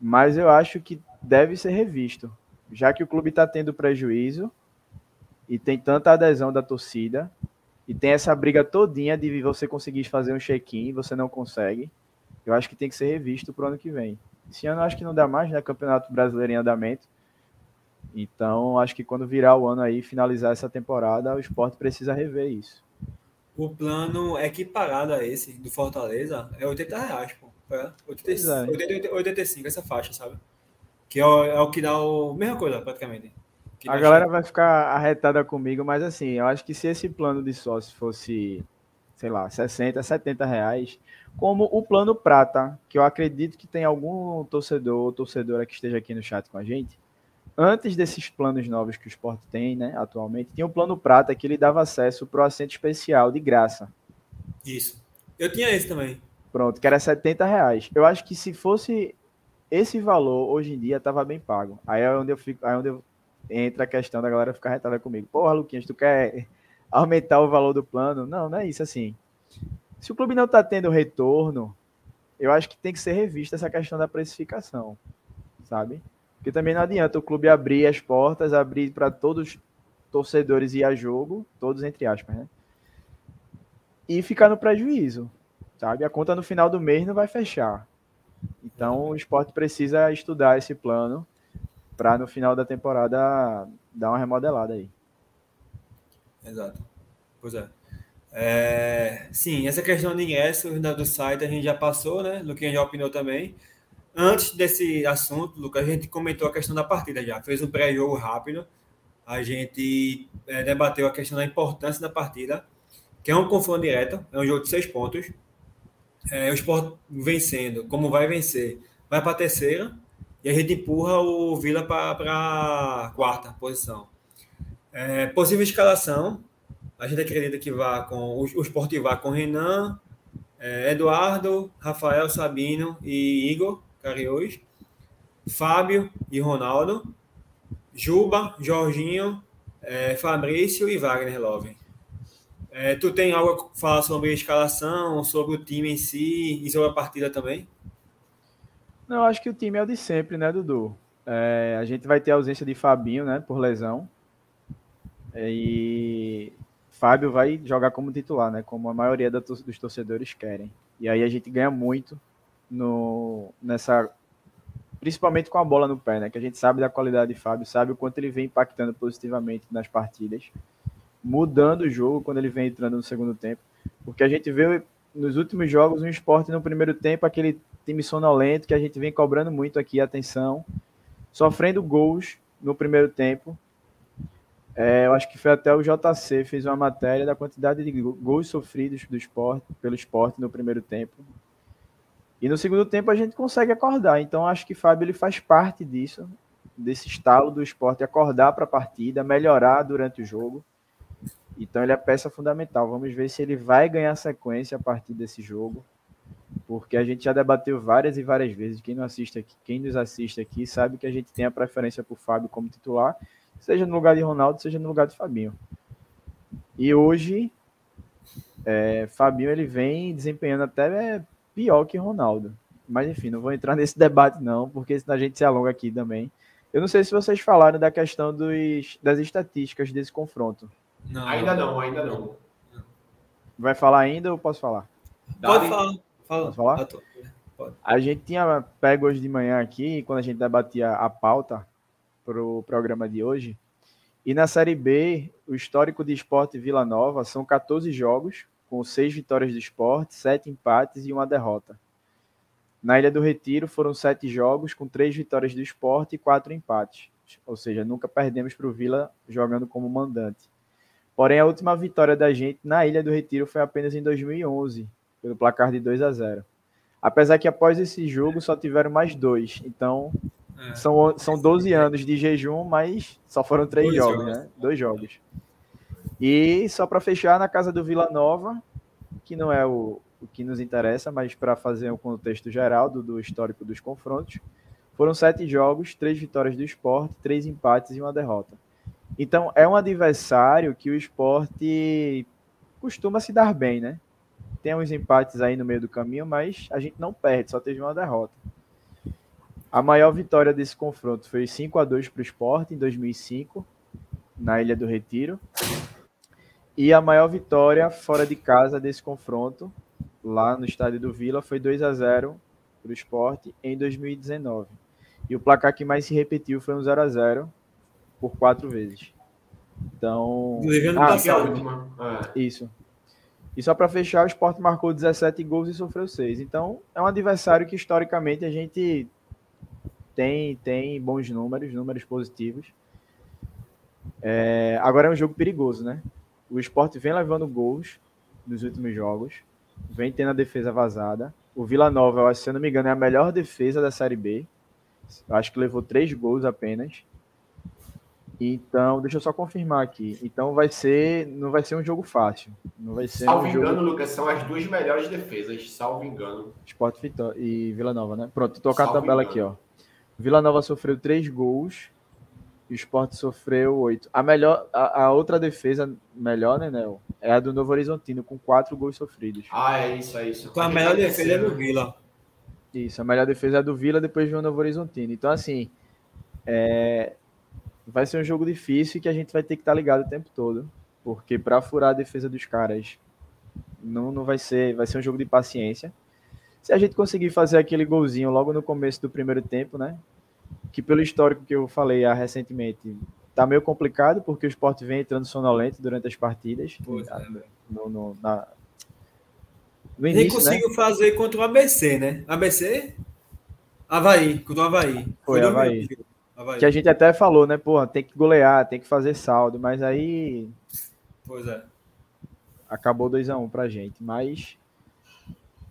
mas eu acho que deve ser revisto, já que o clube está tendo prejuízo e tem tanta adesão da torcida e tem essa briga todinha de você conseguir fazer um check-in, você não consegue. Eu acho que tem que ser revisto para o ano que vem. Esse ano eu acho que não dá mais, né? Campeonato Brasileiro em andamento. Então, acho que quando virar o ano aí, finalizar essa temporada, o esporte precisa rever isso. O plano equiparado a esse do Fortaleza é 80 reais, pô. É, 80, Pois é. 80, 85, essa faixa, sabe? Que é o, é o que dá o. Mesma coisa, praticamente. A galera vai ficar arretada comigo, mas assim, eu acho que se esse plano de sócio fosse, sei lá, 60, 70 reais, como o plano prata, que eu acredito que tem algum torcedor ou torcedora que esteja aqui no chat com a gente, antes desses planos novos que o esporte tem, né, atualmente, tinha o plano prata que ele dava acesso para o assento especial de graça. Isso. Eu tinha esse também. Pronto, que era 70 reais. Eu acho que se fosse esse valor, hoje em dia, tava bem pago. Aí é onde eu fico, aí é onde eu entra a questão da galera ficar retada comigo. Porra, Luquinhas, tu quer aumentar o valor do plano? Não, não é isso assim. Se o clube não tá tendo retorno, eu acho que tem que ser revista essa questão da precificação, sabe? Porque também não adianta o clube abrir as portas, abrir para todos os torcedores ir a jogo, todos entre aspas, né? E ficar no prejuízo sabe? A conta no final do mês não vai fechar. Então o esporte precisa estudar esse plano para no final da temporada dar uma remodelada aí. Exato. Pois é. É, sim, essa questão de ingressos da- do site a gente já passou, né? Luquinha já opinou também. Antes desse assunto, Lucas, a gente comentou a questão da partida já. Fez um pré-jogo rápido. A gente é, debateu a questão da importância da partida, que é um confronto direto, é um jogo de seis pontos. É, o Sport vencendo, como vai vencer, vai para a terceira e a gente empurra o Vila para a quarta posição. É, possível escalação, a gente acredita que vá com o, o Sport vá com Renan, é, Eduardo, Rafael Sabino e Igor Cariús, Fábio e Ronaldo, Juba, Jorginho, é, Fabrício e Wagner Love. É, tu tem algo a falar sobre a escalação, sobre o time em si e sobre a partida também? Não, acho que o time é o de sempre, né, Dudu? É, a gente vai ter a ausência de Fabinho, né, por lesão. E Fábio vai jogar como titular, né, como a maioria dos torcedores querem. E aí a gente ganha muito no, nessa, principalmente com a bola no pé, né, que a gente sabe da qualidade de Fábio, sabe o quanto ele vem impactando positivamente nas partidas, mudando o jogo quando ele vem entrando no segundo tempo, porque a gente vê nos últimos jogos um esporte no primeiro tempo aquele time sonolento que a gente vem cobrando muito aqui, atenção, sofrendo gols no primeiro tempo. É, eu acho que foi até o JC fez uma matéria da quantidade de go- gols sofridos do esporte, pelo esporte no primeiro tempo. E no segundo tempo a gente consegue acordar. Então acho que Fábio ele faz parte disso, desse estalo do esporte acordar para a partida, melhorar durante o jogo. Então ele é peça fundamental. Vamos ver se ele vai ganhar sequência a partir desse jogo. Porque a gente já debateu várias e várias vezes. Quem não assiste aqui, quem nos assiste aqui sabe que a gente tem a preferência por Fábio como titular, seja no lugar de Ronaldo, seja no lugar de Fabinho. E hoje é, Fabinho ele vem desempenhando até pior que Ronaldo. Mas enfim, não vou entrar nesse debate não, porque senão a gente se alonga aqui também. Eu não sei se vocês falaram da questão dos, das estatísticas desse confronto. Não, ainda não, ainda não. Vai falar ainda ou posso falar? Pode falar. Fala. Posso falar? Pode. A gente tinha pego hoje de manhã aqui, quando a gente debatia a pauta para o programa de hoje. E na Série B, o histórico de esporte Vila Nova são 14 jogos, com seis vitórias do esporte, sete empates e uma derrota. Na Ilha do Retiro foram sete jogos, com três vitórias do esporte e quatro empates. Ou seja, nunca perdemos para o Vila jogando como mandante. Porém, a última vitória da gente na Ilha do Retiro foi apenas em 2011, pelo placar de 2 a 0. Apesar que após esse jogo só tiveram mais dois. Então, é. são, são 12 anos de jejum, mas só foram três dois jogos, jogos, né? Dois jogos. E só para fechar, na casa do Vila Nova, que não é o, o que nos interessa, mas para fazer um contexto geral do, do, histórico dos confrontos, foram sete jogos, três vitórias do esporte, três empates e uma derrota. Então, é um adversário que o esporte costuma se dar bem, né? Tem uns empates aí no meio do caminho, mas a gente não perde, só teve uma derrota. A maior vitória desse confronto foi 5 a 2 para o esporte em 2005, na Ilha do Retiro. E a maior vitória fora de casa desse confronto, lá no estádio do Vila, foi 2 a 0 para o esporte em 2019. E o placar que mais se repetiu foi um 0 a 0 por quatro vezes. Então. Ah, passado. É. Isso. E só para fechar, o Sport marcou 17 gols e sofreu 6. Então, é um adversário que historicamente a gente tem, tem bons números, números positivos. É, agora é um jogo perigoso, né? O Sport vem levando gols nos últimos jogos, vem tendo a defesa vazada. O Vila Nova, se eu não me engano, é a melhor defesa da Série B. Eu acho que levou três gols apenas. Então, deixa eu só confirmar aqui. Então vai ser, não vai ser um jogo fácil. Não vai ser salvo um engano, jogo... Lucas, são as duas melhores defesas, salvo engano. Sport Vitória e Vila Nova, né? Pronto, tô com a tabela engano. aqui, ó. Vila Nova sofreu três gols e o Sport sofreu oito. A melhor, a, a, outra defesa melhor, né, Nel? É a do Novo Horizontino, com quatro gols sofridos. Ah, é isso, é isso. Então a melhor defesa é do Vila. Isso, a melhor defesa é do Vila, depois do Novo Horizontino. Então, assim, é, vai ser um jogo difícil que a gente vai ter que estar tá ligado o tempo todo, porque para furar a defesa dos caras não, não vai ser, vai ser um jogo de paciência. Se a gente conseguir fazer aquele golzinho logo no começo do primeiro tempo, né? Que pelo histórico que eu falei ah, recentemente, tá meio complicado porque o esporte vem entrando sonolento durante as partidas. Pois é, no, no, na, no início, Nem conseguiu né? fazer contra o ABC, né? ABC? Havaí, contra o Havaí. Foi, Foi Havaí. Havaí. Que a gente até falou, né? Pô, tem que golear, tem que fazer saldo, mas aí. Pois é. Acabou 2x1 um pra gente. Mas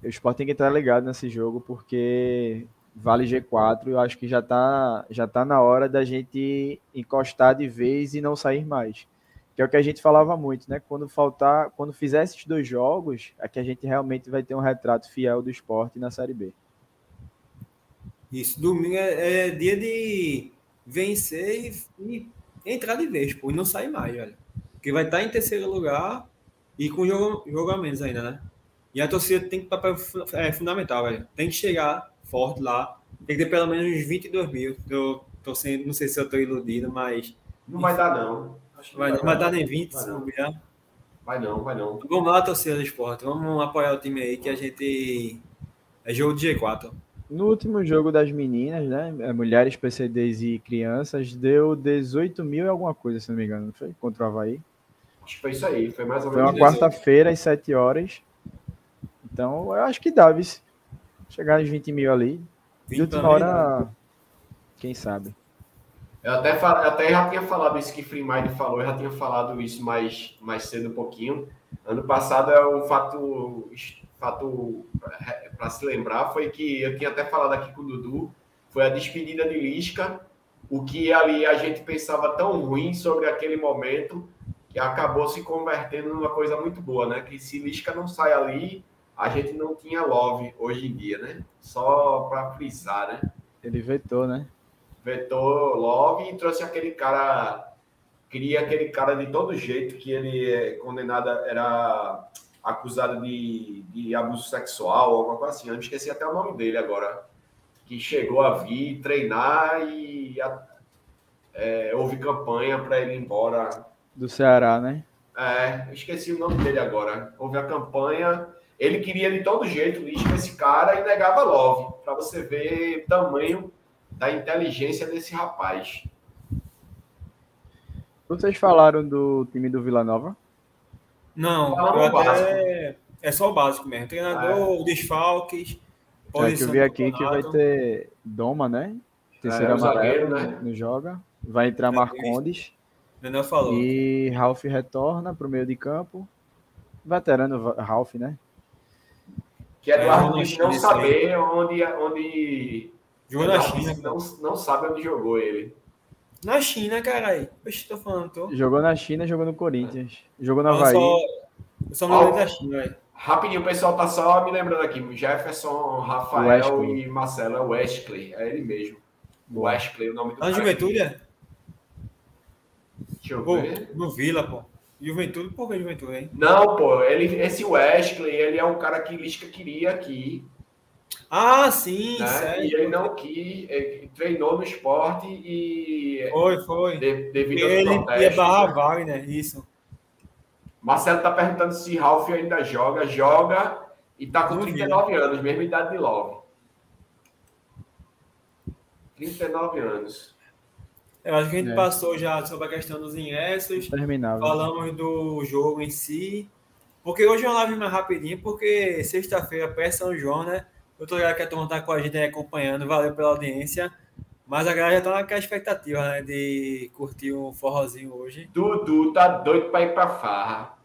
o Sport tem que estar ligado nesse jogo, porque vale G4. Eu acho que já tá, já tá na hora da gente encostar de vez e não sair mais. Que é o que a gente falava muito, né? Quando faltar, quando fizer esses dois jogos, é que a gente realmente vai ter um retrato fiel do esporte na Série B. Isso, domingo é, é dia de vencer e, e, entrar de vez, pô, e não sair mais, velho. Porque vai estar em terceiro lugar e com jogo, jogo a menos ainda, né? E a torcida tem que papel é, fundamental, velho. Tem que chegar forte lá. Tem que ter pelo menos uns 22 mil. Eu tô sendo, não sei se eu tô iludido, mas. Não vai dar, não. Acho vai, não vai, dar nem 20, vai se não Vai não, vai não. Vamos lá, torcida do esporte. Vamos apoiar o time aí que a gente. É jogo de G4. No último jogo das meninas, né? É, mulheres, PCDs e crianças, deu 18 mil e alguma coisa, se não me engano, não foi? Contra o Havaí. Acho que foi isso aí, foi mais ou menos. Foi uma quarta-feira, às 7 horas. Então, eu acho que dá, viu? Chegar nos 20 mil ali. De última hora, quem sabe. Eu até, até já tinha falado isso que Free Mind falou, eu já tinha falado isso mais, mais cedo um pouquinho. Ano passado é um fato fato para se lembrar foi que eu tinha até falado aqui com o Dudu, foi a despedida de Lisca, o que ali a gente pensava tão ruim sobre aquele momento que acabou se convertendo numa coisa muito boa, né? Que se Lisca não sai ali, a gente não tinha Love hoje em dia, né? Só para frisar, né? Ele vetou, né? Vetou Love e trouxe aquele cara, queria aquele cara de todo jeito que ele é condenado, era acusado de, de abuso sexual, alguma coisa assim. Eu me esqueci até o nome dele agora. Que chegou a vir treinar e a, é, houve campanha para ele ir embora. Do Ceará, né? É, esqueci o nome dele agora. Houve a campanha. Ele queria de todo jeito com esse cara e negava Love. Para você ver o tamanho da inteligência desse rapaz. Vocês falaram do time do Vila Nova? Não, Fala eu o até... é só o básico mesmo. Treinador, desfalques, É que eu vi aqui que vai ter Doma, né? Terceiro É, amarelo, né? não joga. Vai entrar Marcondes. Daniel falou. E Ralph retorna para o meio de campo. Veterano Ralph, né? Que É, disse não isso saber onde, onde Jogou na China. não, não sabe onde jogou ele. Na China, caralho. Oxe, tô falando, tô. Jogou na China, jogou no Corinthians. Jogou no Eu Havaí. só, eu só lembro da China, velho. Rapidinho, o pessoal tá só me lembrando aqui. Jefferson, Rafael Wesley. e Marcelo. É Wesley, é ele mesmo. Wesley, o nome do Na cara. Juventude, é? Deixa eu Pô, ver. no Vila, pô. Juventude, por que Juventude, hein? Não, pô, ele, esse Wesley, ele é um cara que Lisca queria aqui, Ah, sim, né? sério. E ele não quis, ele treinou no esporte e Foi, foi. de- devido aos Ele ia barrar né? Wagner, isso. Marcelo tá perguntando se Ralf ainda joga. Joga e tá com Não 39 anos, mesma idade de Love. 39 anos. Eu acho que a gente É. passou já sobre a questão dos ingressos, Terminável. falamos do jogo em si. Porque hoje é uma live mais rapidinho, porque sexta-feira, pré-São João, né? Eu tô ligado que a turma tá com a gente aí acompanhando, valeu pela audiência. Mas a galera já tá naquela expectativa, né? De curtir um forrozinho hoje. Dudu tá doido pra ir pra farra.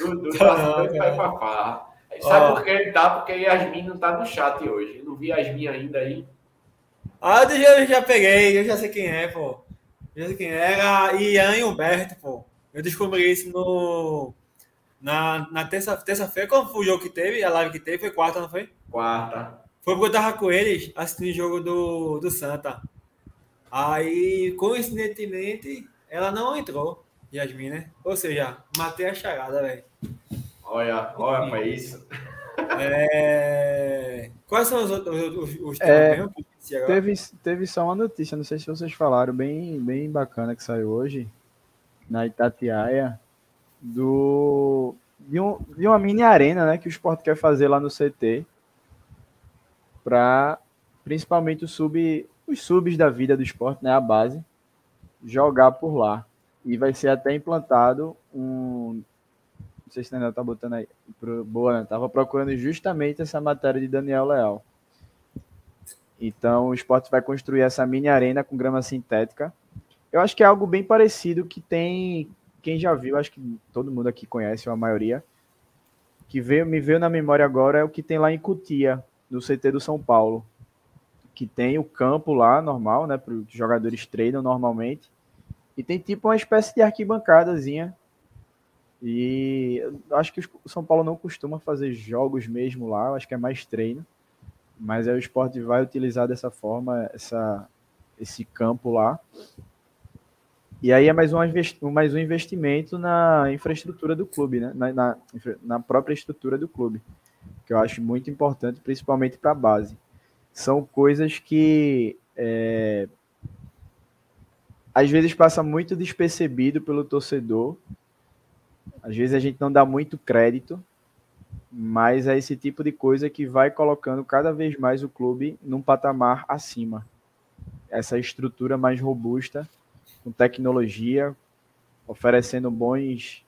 Dudu Tá não, doido pra cara. ir pra farra. Sabe Ó. por que ele tá? Porque Yasmin não tá no chat hoje. Eu não vi Yasmin ainda aí. Ah, eu já, eu já peguei, eu já sei quem é, pô. Quem. Era Ian e Humberto, pô. Eu descobri isso no. Na, na terça- terça-feira, quando foi o jogo que teve, a live que teve, foi quarta, não foi? Quarta. Foi porque eu tava com eles assistindo o jogo do, do Santa. Aí, coincidentemente, ela não entrou, Yasmin, né? Ou seja, matei a charada, velho. Olha, olha pra isso. É... Quais são os outros os, os temas É, esqueci agora? Teve, teve só uma notícia, não sei se vocês falaram, bem, bem bacana que saiu hoje, na Itatiaia, do, de, um, de uma mini arena né, que o esporte quer fazer lá no CT, para principalmente o sub, os subs da vida do esporte, né, a base, jogar por lá. E vai ser até implantado um. Não sei se ainda tá botando aí. Pro, boa, né? Tava procurando justamente essa matéria de Daniel Leal. Então o esporte vai construir essa mini arena com grama sintética. Eu acho que é algo bem parecido que tem. Quem já viu, acho que todo mundo aqui conhece, ou a maioria. Que veio, me veio na memória agora é o que tem lá em Cutia, no CT do São Paulo. Que tem o campo lá, normal, né? Para os jogadores treinam normalmente. E tem tipo uma espécie de arquibancadazinha. E acho que o São Paulo não costuma fazer jogos mesmo lá, acho que é mais treino. Mas aí o esporte vai utilizar dessa forma essa, esse campo lá. E aí é mais um, mais um investimento na infraestrutura do clube, né? Na, na, na própria estrutura do clube. Que eu acho muito importante, principalmente para a base. São coisas que é, às vezes passa muito despercebido pelo torcedor. Às vezes a gente não dá muito crédito, mas é esse tipo de coisa que vai colocando cada vez mais o clube num patamar acima. Essa estrutura mais robusta, com tecnologia, oferecendo bons,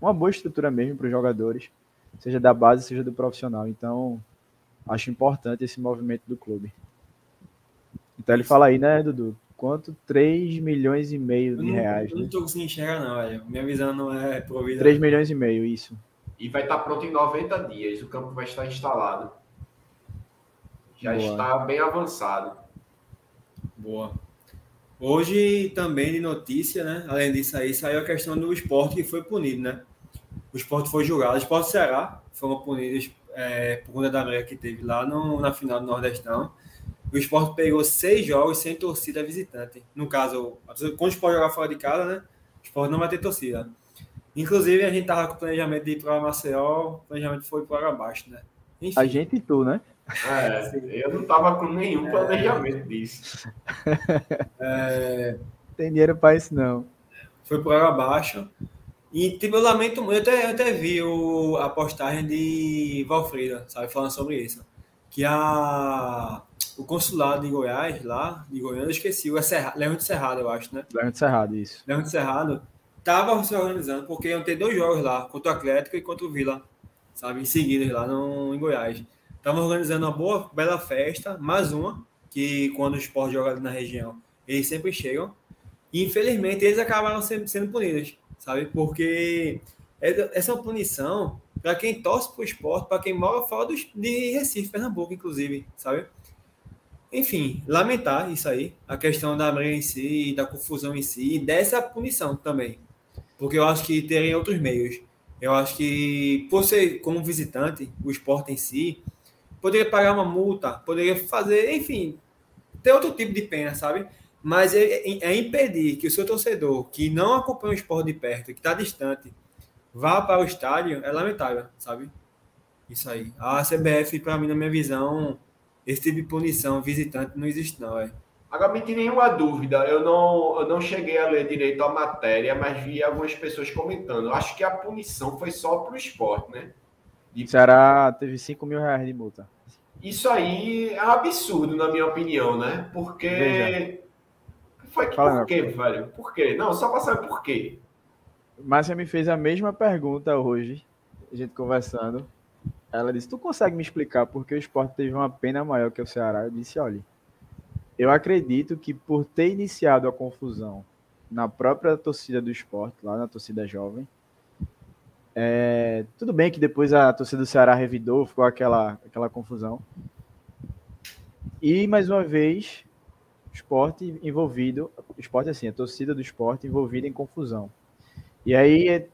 uma boa estrutura mesmo para os jogadores, seja da base, seja do profissional. Então, acho importante esse movimento do clube. Então ele fala aí, né, Dudu? Quanto? 3 milhões e meio de reais, eu não né? tô conseguindo enxergar, não, velho. Minha visão não é provida. 3 milhões e meio, isso. E vai estar pronto em 90 dias. O campo vai estar instalado. Já Boa. está bem avançado. Boa. Hoje também de notícia, né? Além disso aí, saiu a questão do esporte que foi punido, né? O esporte foi julgado. O esporte Ceará foram punidos é, por conta da briga que teve lá no, na final do Nordestão. O esporte pegou seis jogos sem torcida visitante. No caso, quando o esporte jogar fora de casa, né? O esporte não vai ter torcida. Inclusive, a gente tava com o planejamento de ir para Maceió, o planejamento foi para abaixo, né? Enfim. A gente e tu, né? É, eu não tava com nenhum planejamento disso. É... Tem dinheiro para isso, não. Foi por água abaixo. E tipo, eu lamento muito, eu até, eu até vi o, a postagem de Valfrida, sabe, falando sobre isso. Que a, o consulado de Goiás, lá, de Goiânia, eu esqueci, o Serra, Leão de Cerrado, eu acho, né? Leão de Cerrado, isso. Leão de Cerrado, tava se organizando, porque iam ter dois jogos lá, contra o Atlético e contra o Vila, sabe, em seguida lá no, em Goiás. Estavam organizando uma boa, bela festa, mais uma, que quando o esporte joga na região, eles sempre chegam. E infelizmente eles acabaram sendo, sendo punidos, sabe? Porque essa é uma punição para quem torce para o esporte, para quem mora fora de Recife, Pernambuco, inclusive, sabe? Enfim, lamentar isso aí, a questão da briga em si, da confusão em si, e dessa punição também. Porque eu acho que terem outros meios. Eu acho que, ser como visitante, o esporte em si, poderia pagar uma multa, poderia fazer, enfim, ter outro tipo de pena, sabe? Mas é, é, é impedir que o seu torcedor, que não acompanha o esporte de perto, que está distante, vá para o estádio, é lamentável, sabe? Isso aí. A CBF, para mim, na minha visão, esse tipo de punição visitante não existe, não, é. Agora, me tem nenhuma dúvida, eu não, eu não cheguei a ler direito a matéria, mas vi algumas pessoas comentando. Eu acho que a punição foi só para o esporte, né? De... Ceará teve 5 mil reais de multa. Isso aí é um absurdo, na minha opinião, né? Porque. Veja. Foi que, Fala, por quê, velho? Por quê? Não, só para saber por quê. Márcia me fez a mesma pergunta hoje, a gente conversando. Ela disse: Tu consegue me explicar por que o esporte teve uma pena maior que o Ceará? Eu disse: Olha, eu acredito que por ter iniciado a confusão na própria torcida do esporte, lá na torcida jovem, é, tudo bem que depois a torcida do Ceará revidou, ficou aquela, aquela confusão. E, mais uma vez, esporte envolvido, esporte assim, a torcida do esporte envolvida em confusão. E aí, é,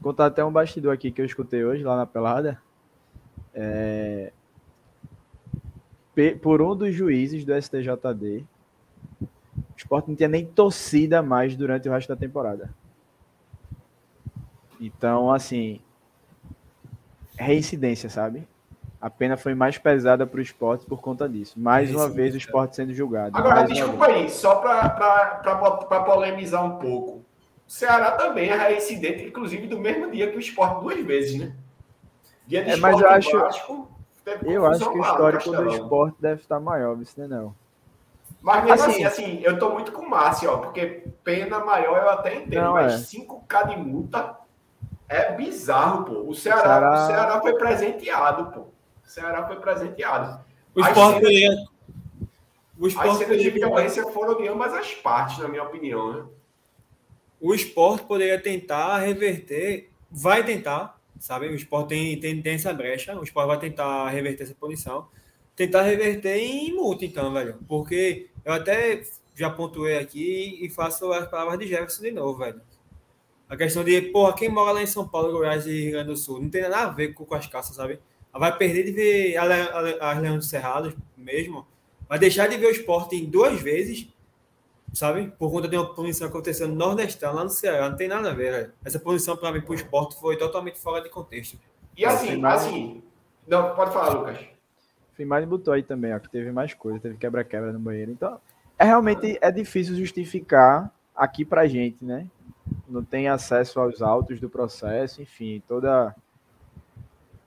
contar até um bastidor aqui que eu escutei hoje lá na pelada. É, por um dos juízes do STJD, o esporte não tinha nem torcida mais durante o resto da temporada. Então, assim, reincidência, sabe? A pena foi mais pesada para o esporte por conta disso. Mais uma vez o esporte sendo julgado. Agora, desculpa aí, só para polemizar um pouco. O Ceará também é reincidente, inclusive do mesmo dia que o esporte duas vezes, né? Dia de é, mas eu acho, Vasco, eu acho que o histórico do esporte deve estar maior, isso não é não. Mas mesmo assim, assim, assim eu tô muito com o Márcio, ó, porque pena maior eu até entendo, não, mas é. 5K de multa é bizarro, pô. O Ceará, o Ceará... O Ceará foi presenteado, pô. O Ceará foi presenteado. O esporte poderia. O esporte as cenas de violência foram de ambas as partes, na minha opinião, né? O esporte poderia tentar reverter, vai tentar, sabe? O esporte tem, tem, tem essa brecha, o esporte vai tentar reverter essa punição, tentar reverter em multa, então, velho. Porque eu até já pontuei aqui e faço as palavras de Jefferson de novo, velho. A questão de, porra, quem mora lá em São Paulo, Goiás e Rio Grande do Sul, não tem nada a ver com, com as caças, sabe? Vai perder de ver as Leões do Cerrado mesmo, vai deixar de ver o esporte em duas vezes, sabe? Por conta de uma punição acontecendo no Nordestão, lá no Ceará, não tem nada a ver, velho. Essa punição, para mim, para o esporte foi totalmente fora de contexto. E assim, assim, não, pode falar, Lucas. Fimari botou aí também, ó, que teve mais coisa, teve quebra-quebra no banheiro. Então, é realmente é difícil justificar aqui pra gente, né? não tem acesso aos autos do processo, enfim, toda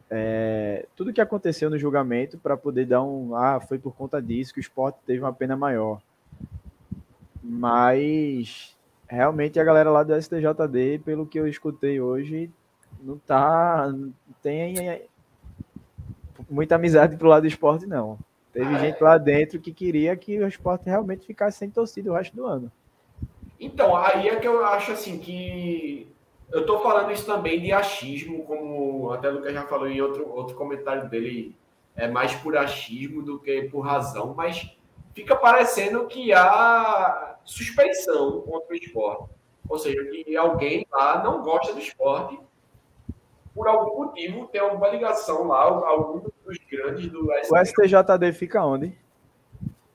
é, tudo que aconteceu no julgamento para poder dar um ah foi por conta disso que o esporte teve uma pena maior, mas realmente a galera lá do STJD, pelo que eu escutei hoje, não tá não tem muita amizade pro lado do esporte não. Teve ah, gente lá dentro que queria que o esporte realmente ficasse sem torcida o resto do ano. Então, aí é que eu acho assim que. Eu estou falando isso também de achismo, como até o Lucas já falou em outro, outro comentário dele, é mais por achismo do que por razão, mas fica parecendo que há suspeição contra o esporte. Ou seja, que alguém lá não gosta do esporte por algum motivo, tem alguma ligação lá, algum dos grandes do O STJD fica onde?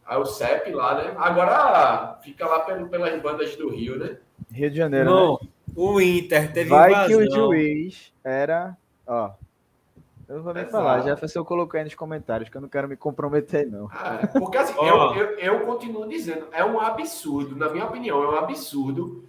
Aí o CEP lá, né? Agora fica lá pelo, pelas bandas do Rio, né? Rio de Janeiro. Não, né? o Inter teve Vai invasão. que o juiz era. Ó. Eu não vou nem Exato. falar, Jefferson eu coloquei aí nos comentários, que eu não quero me comprometer, não. Ah, Porque assim, eu, eu, eu continuo dizendo, é um absurdo, na minha opinião, é um absurdo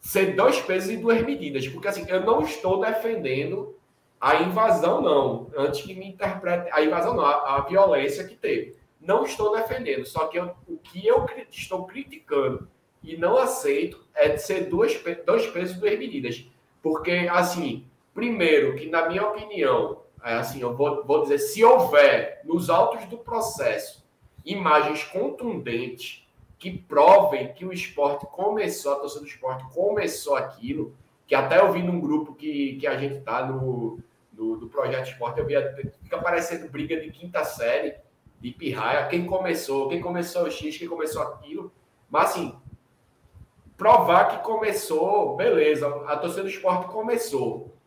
ser dois pesos e duas medidas. Porque assim, eu não estou defendendo a invasão, não. Antes que me interprete. A invasão não, a, a violência que teve. Não estou defendendo. Só que eu- o que eu cri- estou criticando e não aceito é de ser duas, dois pesos e duas medidas. Porque, assim, primeiro, que na minha opinião, assim, eu vou, vou dizer, se houver nos autos do processo imagens contundentes que provem que o esporte começou, a torcida do esporte começou aquilo, que até eu vi num grupo que, que a gente tá no, no, do Projeto Esporte, eu vi, fica parecendo briga de quinta série, de pirraia, quem começou, quem começou o X, quem começou aquilo, mas assim, provar que começou, beleza, a torcida do esporte começou.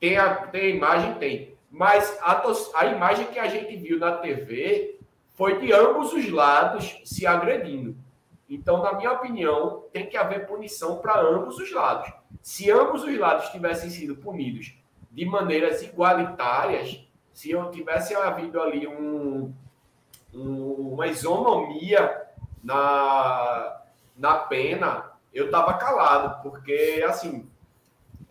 Tem a, tem a imagem? Tem. Mas a, a imagem que a gente viu na TV foi de ambos os lados se agredindo. Então, na minha opinião, tem que haver punição para ambos os lados. Se ambos os lados tivessem sido punidos de maneiras igualitárias, se eu tivesse havido ali um, um- uma isonomia na, na pena, eu estava calado, porque assim,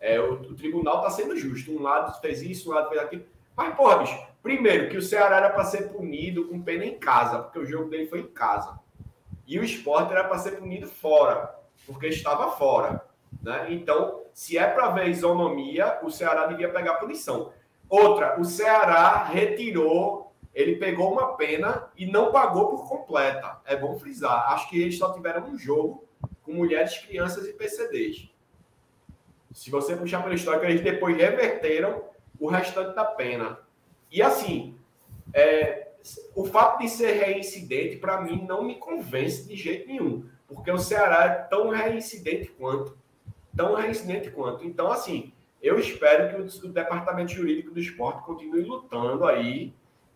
é, o, o tribunal está sendo justo. Um lado fez isso, um lado fez aquilo. Mas, porra, bicho, primeiro que o Ceará era para ser punido com pena em casa, porque o jogo dele foi em casa. E o esporte era para ser punido fora, porque estava fora. Né? Então, se é para ver isonomia, o Ceará devia pegar punição. Outra, o Ceará retirou, ele pegou uma pena e não pagou por completa. É bom frisar. Acho que eles só tiveram um jogo com mulheres, crianças e PCDs. Se você puxar pela história, eles depois reverteram o restante da pena. E assim, é, o fato de ser reincidente, para mim, não me convence de jeito nenhum. Porque o Ceará é tão reincidente quanto. Tão reincidente quanto. Então, assim, eu espero que o, o Departamento Jurídico do Esporte continue lutando aí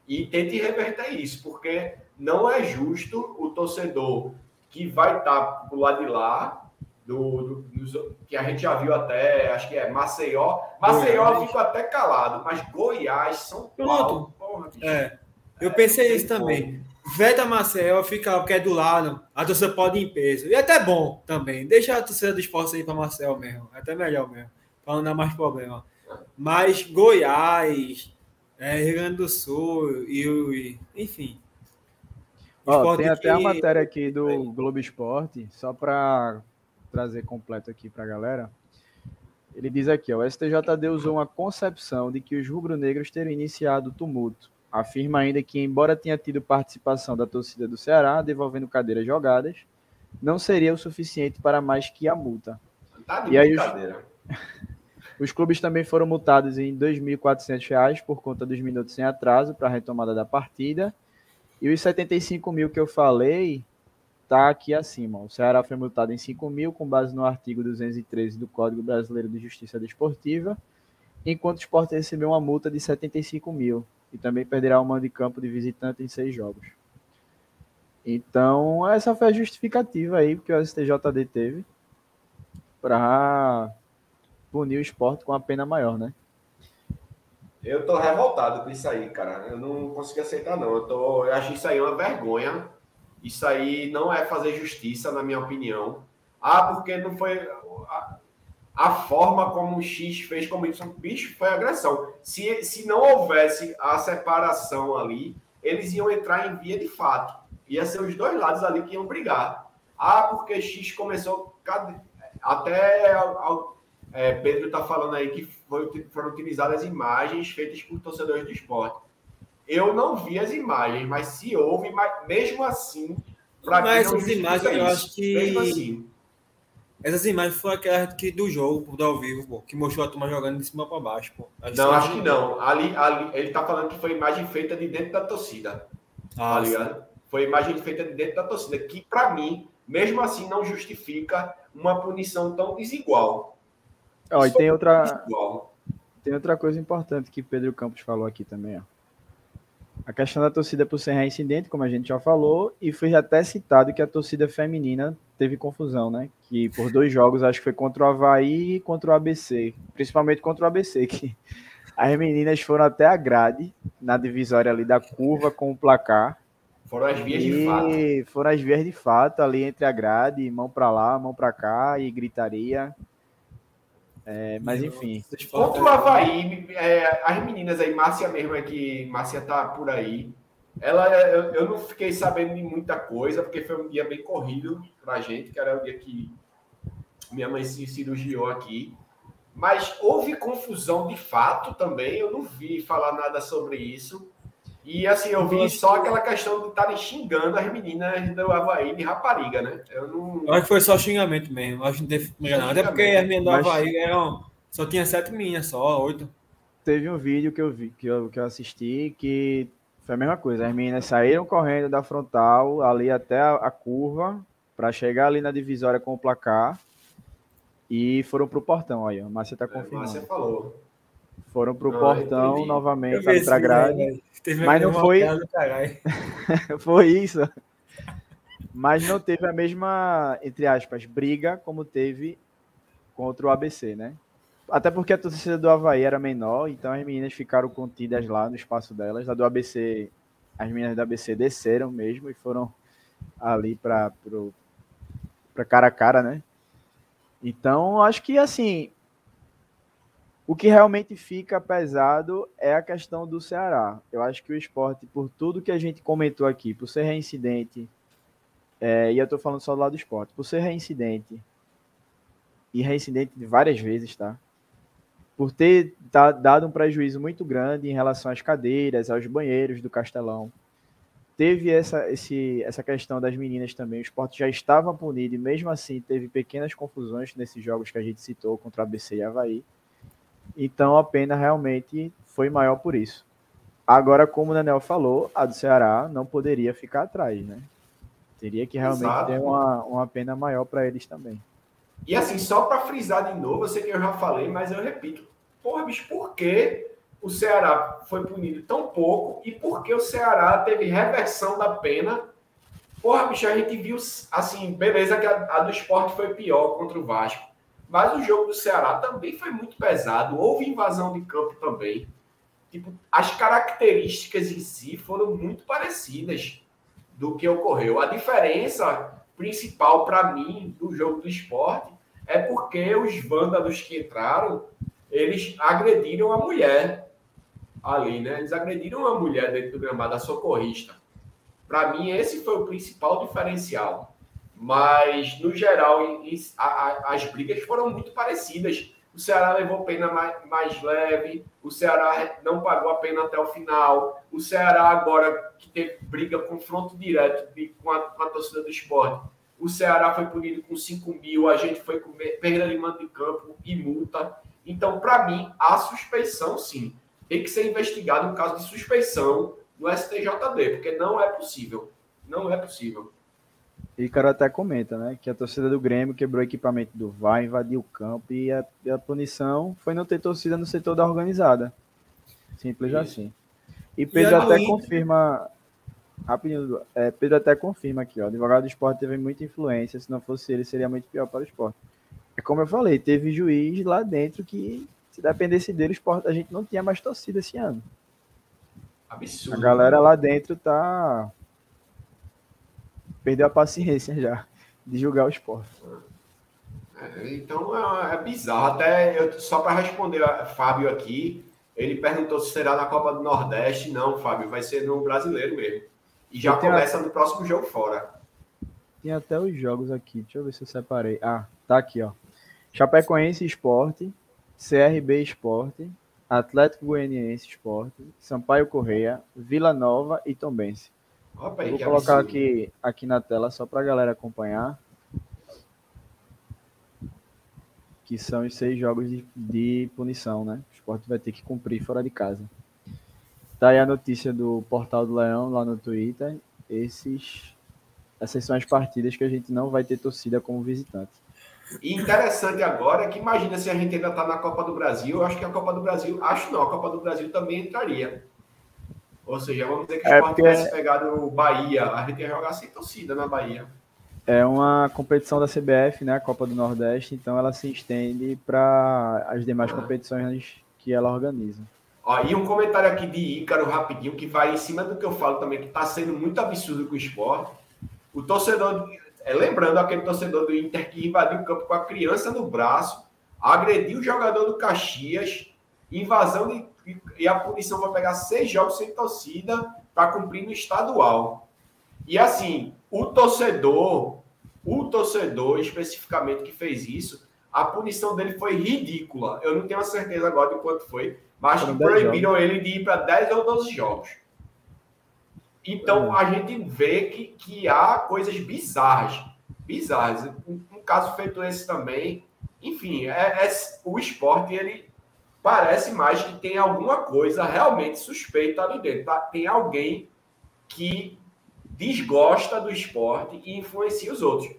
e tente reverter isso, porque não é justo o torcedor que vai estar pro lado de lá, do, do- dos- que a gente já viu até, acho que é Maceió. Maceió Goiás. ficou até calado, mas Goiás, São Paulo, Pronto. porra. É, eu pensei isso também. Veta Marcel fica porque é do lado, a torcida pode ir em peso. E é até bom também. Deixa a torcida do esporte ir para Marcel mesmo. É até melhor mesmo. Para não dar mais problema. Mas Goiás, é, Rio Grande do Sul e e- Enfim. Ó, tem até a que- matéria aqui do Globo Esporte, só para trazer completo aqui para a galera. Ele diz aqui, ó, o STJD usou uma concepção de que os rubro-negros teriam iniciado o tumulto. Afirma ainda que, embora tenha tido participação da torcida do Ceará, devolvendo cadeiras jogadas, não seria o suficiente para mais que a multa. Tá E aí os-. Os clubes também foram multados em 2.400 reais por conta dos minutos sem atraso para a retomada da partida. E os 75 mil que eu falei tá aqui acima. O Ceará foi multado em 5 mil com base no artigo 213 do Código Brasileiro de Justiça Desportiva, enquanto o Sport recebeu uma multa de 75 mil e também perderá o mando de campo de visitante em seis jogos. Então, essa foi a justificativa aí que o STJD teve para punir o esporte com a pena maior, né? Eu tô revoltado com isso aí, cara. Eu não consigo aceitar, não. Eu, tô, eu acho isso aí uma vergonha. Isso aí não é fazer justiça, na minha opinião. Ah, porque não foi. A, a forma como o X fez como isso, bicho, foi agressão. Se, se não houvesse a separação ali, eles iam entrar em via de fato. Ia ser os dois lados ali que iam brigar. Ah, porque X começou. Até é, Pedro está falando aí que foi- foram utilizadas imagens feitas por torcedores do esporte. Eu não vi as imagens, mas se houve, mas mesmo assim. Mas as imagens, eu isso? acho que- Mesmo assim. Essas imagens foram aquelas que, do jogo, do ao vivo, pô, que mostrou a turma jogando de cima para baixo. Pô. Não, acho que não. Ali, ali, ele tá falando que foi imagem feita de dentro da torcida. Ah, tá sim. ligado? Foi imagem feita de dentro da torcida, que para mim, mesmo assim, não justifica uma punição tão desigual. Ó, e Só tem outra, desigual. tem outra coisa importante que Pedro Campos falou aqui também, ó. A questão da torcida por ser reincidente, como a gente já falou, e foi até citado que a torcida feminina teve confusão, né? Que por dois jogos, acho que foi contra o Havaí e contra o ABC, principalmente contra o ABC, que as meninas foram até a grade, na divisória ali da curva com o placar, Foram as vias de fato. foram as vias de fato ali entre a grade, mão pra lá, mão pra cá e gritaria. É, mas enfim, Contra o Havaí, é, as meninas aí, Márcia mesmo é que Márcia tá por aí. Ela, eu, eu não fiquei sabendo de muita coisa, porque foi um dia bem corrido pra gente, que era o dia que minha mãe se cirurgiou aqui. Mas houve confusão de fato também, eu não vi falar nada sobre isso. E assim, eu vi só aquela questão de estarem xingando as meninas do Havaí de rapariga, né? Eu não. Eu acho que foi só xingamento mesmo. Eu acho que não teve nada. Até porque as meninas do Mas- Havaí eram. Só tinha sete meninas só, oito. teve um vídeo que eu vi, que eu, que eu assisti, que foi a mesma coisa. As meninas saíram correndo da frontal ali até a, a curva para chegar ali na divisória com o placar e foram pro portão aí, ó. Márcia tá É, Márcia confirmando. falou. Foram pro Ah, portão entendi. novamente esse pra vídeo, grade. Mas não foi-. Foi isso. Mas não teve a mesma, entre aspas, briga como teve contra o ABC, né? Até porque a torcida do Havaí era menor, então as meninas ficaram contidas lá no espaço delas. A do ABC, as meninas do ABC desceram mesmo e foram ali para para cara a cara, né? Então, acho que assim, o que realmente fica pesado é a questão do Ceará. Eu acho que o esporte, por tudo que a gente comentou aqui, por ser reincidente, é, e eu tô falando só do lado do esporte, por ser reincidente, e reincidente de várias vezes, tá? Por ter da- dado um prejuízo muito grande em relação às cadeiras, aos banheiros do Castelão. Teve essa, esse, essa questão das meninas também. O esporte já estava punido e, mesmo assim, teve pequenas confusões nesses jogos que a gente citou contra a ABC e Havaí. Então a pena realmente foi maior por isso. Agora, como o Daniel falou, a do Ceará não poderia ficar atrás, né? Teria que realmente Exato. ter uma, uma pena maior para eles também. E assim, só para frisar de novo, eu sei que eu já falei, mas eu repito. Porra, bicho, por que o Ceará foi punido tão pouco e por que o Ceará teve reversão da pena? Porra, bicho, a gente viu, assim, beleza que a, a do esporte foi pior contra o Vasco. Mas o jogo do Ceará também foi muito pesado. Houve invasão de campo também. Tipo, as características em si foram muito parecidas do que ocorreu. A diferença principal para mim do jogo do esporte é porque os vândalos que entraram, eles agrediram a mulher ali, né? Eles agrediram a mulher dentro do gramado, a socorrista. Para mim, esse foi o principal diferencial. Mas, no geral, as brigas foram muito parecidas. O Ceará levou pena mais, leve, o Ceará não pagou a pena até o final. O Ceará, agora que teve briga, confronto direto com, a, com a torcida do esporte, o Ceará foi punido com 5 mil, a gente foi com perda de mando de campo e multa. Então, para mim, a suspeição, sim, tem que ser investigado um caso de suspeição no STJD, porque não é possível. Não é possível. E o cara até comenta, né? Que a torcida do Grêmio quebrou o equipamento do VAR, invadiu o campo e a, e a punição foi não ter torcida no setor da organizada. Simples Isso. assim. E Pedro a do até Inter? confirma. Rapidinho, é, Pedro até confirma aqui, ó. O advogado do esporte teve muita influência. Se não fosse ele, seria muito pior para o esporte. É como eu falei, teve juiz lá dentro que, se dependesse dele, o esporte, a gente não tinha mais torcida esse ano. A Absurdo. galera lá dentro tá. Perdeu a paciência já de julgar o esporte. É, Então é, é bizarro. Até eu, só para responder a Fábio aqui, ele perguntou se será na Copa do Nordeste. Não, Fábio, vai ser no brasileiro mesmo. E já tenho a- começa no próximo jogo fora. Tem até os jogos aqui. Deixa eu ver se eu separei. Ah, tá aqui, ó. Chapecoense Esporte, CRB Esporte, Atlético Goianiense Esporte, Sampaio Correia, Vila Nova e Tombense. Opa, Vou colocar absurdo. aqui, aqui na tela só pra galera acompanhar. Que são os seis jogos de, de punição, né? O esporte vai ter que cumprir fora de casa. Tá aí a notícia do Portal do Leão lá no Twitter. esses essas são as partidas que a gente não vai ter torcida como visitante. E interessante agora é que imagina se a gente ainda está na Copa do Brasil, eu acho que a Copa do Brasil, acho não, a Copa do Brasil também entraria. Ou seja, vamos dizer que o É, Sport porque- tivesse pegado o Bahia, a gente ia jogar sem torcida na Bahia. É uma competição da CBF, né, a Copa do Nordeste, então ela se estende para as demais competições que ela organiza. Ó, e um comentário aqui de Ícaro rapidinho, que vai em cima do que eu falo também, que está sendo muito absurdo com o esporte. O torcedor, é, lembrando aquele torcedor do Inter que invadiu o campo com a criança no braço, agrediu o jogador do Caxias, invasão de, e a punição vai pegar seis jogos sem torcida para cumprir no estadual. E assim, o torcedor, o torcedor especificamente que fez isso, a punição dele foi ridícula. Eu não tenho a certeza agora de quanto foi, mas que Foram 10 proibiram ele de ir para 10 ou 12 jogos. Então a gente vê que, que há coisas bizarras. Bizarras. Um, um caso feito esse também. Enfim, é, é- o esporte ele parece mais que tem alguma coisa realmente suspeita ali dentro. tá? Tem alguém que desgosta do esporte e influencia os outros.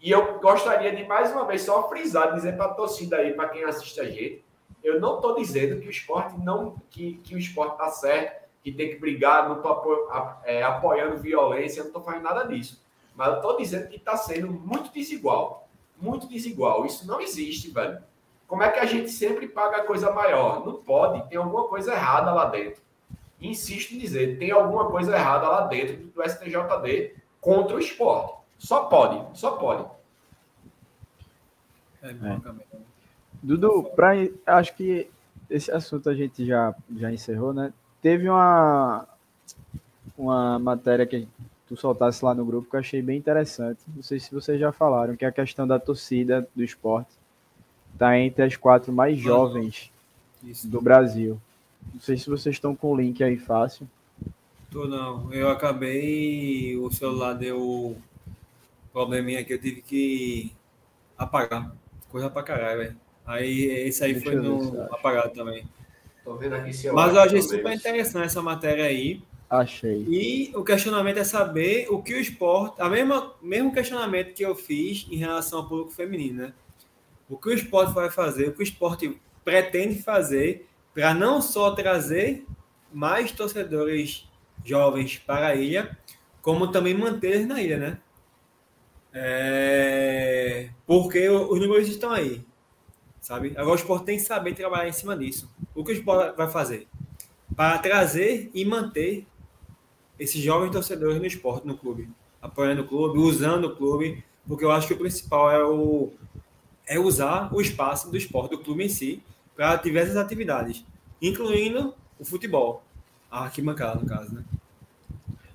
E eu gostaria de mais uma vez só frisar, dizer para a torcida aí, para quem assiste a gente, eu não estou dizendo que o esporte não, que, que o esporte está certo, que tem que brigar, não estou apoiando violência, não estou fazendo nada disso. Mas eu estou dizendo que está sendo muito desigual. Muito desigual. Isso não existe, velho. Como é que a gente sempre paga coisa maior? Não pode, tem alguma coisa errada lá dentro. Insisto em dizer, tem alguma coisa errada lá dentro do STJD contra o esporte. Só pode, só pode. É, basicamente. Dudu, pra, acho que esse assunto a gente já, já encerrou, né? Teve uma, uma matéria que tu soltasse lá no grupo que eu achei bem interessante. Não sei se vocês já falaram, que é a questão da torcida do esporte. Está entre as quatro mais jovens Isso. do Brasil. Não sei se vocês estão com o link aí fácil. Tô não. Eu acabei. O celular deu probleminha que eu tive que apagar. Coisa pra caralho, velho. Aí esse aí Deixa foi no apagado também. Tô vendo aqui se eu Mas eu achei super interessante essa matéria aí. Achei. E o questionamento é saber o que o esporte. A mesma, mesmo questionamento que eu fiz em relação ao público feminino, né? O que o esporte vai fazer, o que o esporte pretende fazer para não só trazer mais torcedores jovens para a ilha, como também manter na ilha, né? É, Porque os números estão aí, sabe? Agora o esporte tem que saber trabalhar em cima disso. O que o esporte vai fazer? Para trazer e manter esses jovens torcedores no esporte, no clube. Apoiando o clube, usando o clube, porque eu acho que o principal é, o, é usar o espaço do esporte, do clube em si, para diversas atividades, incluindo o futebol. A arquibancada, no caso, né?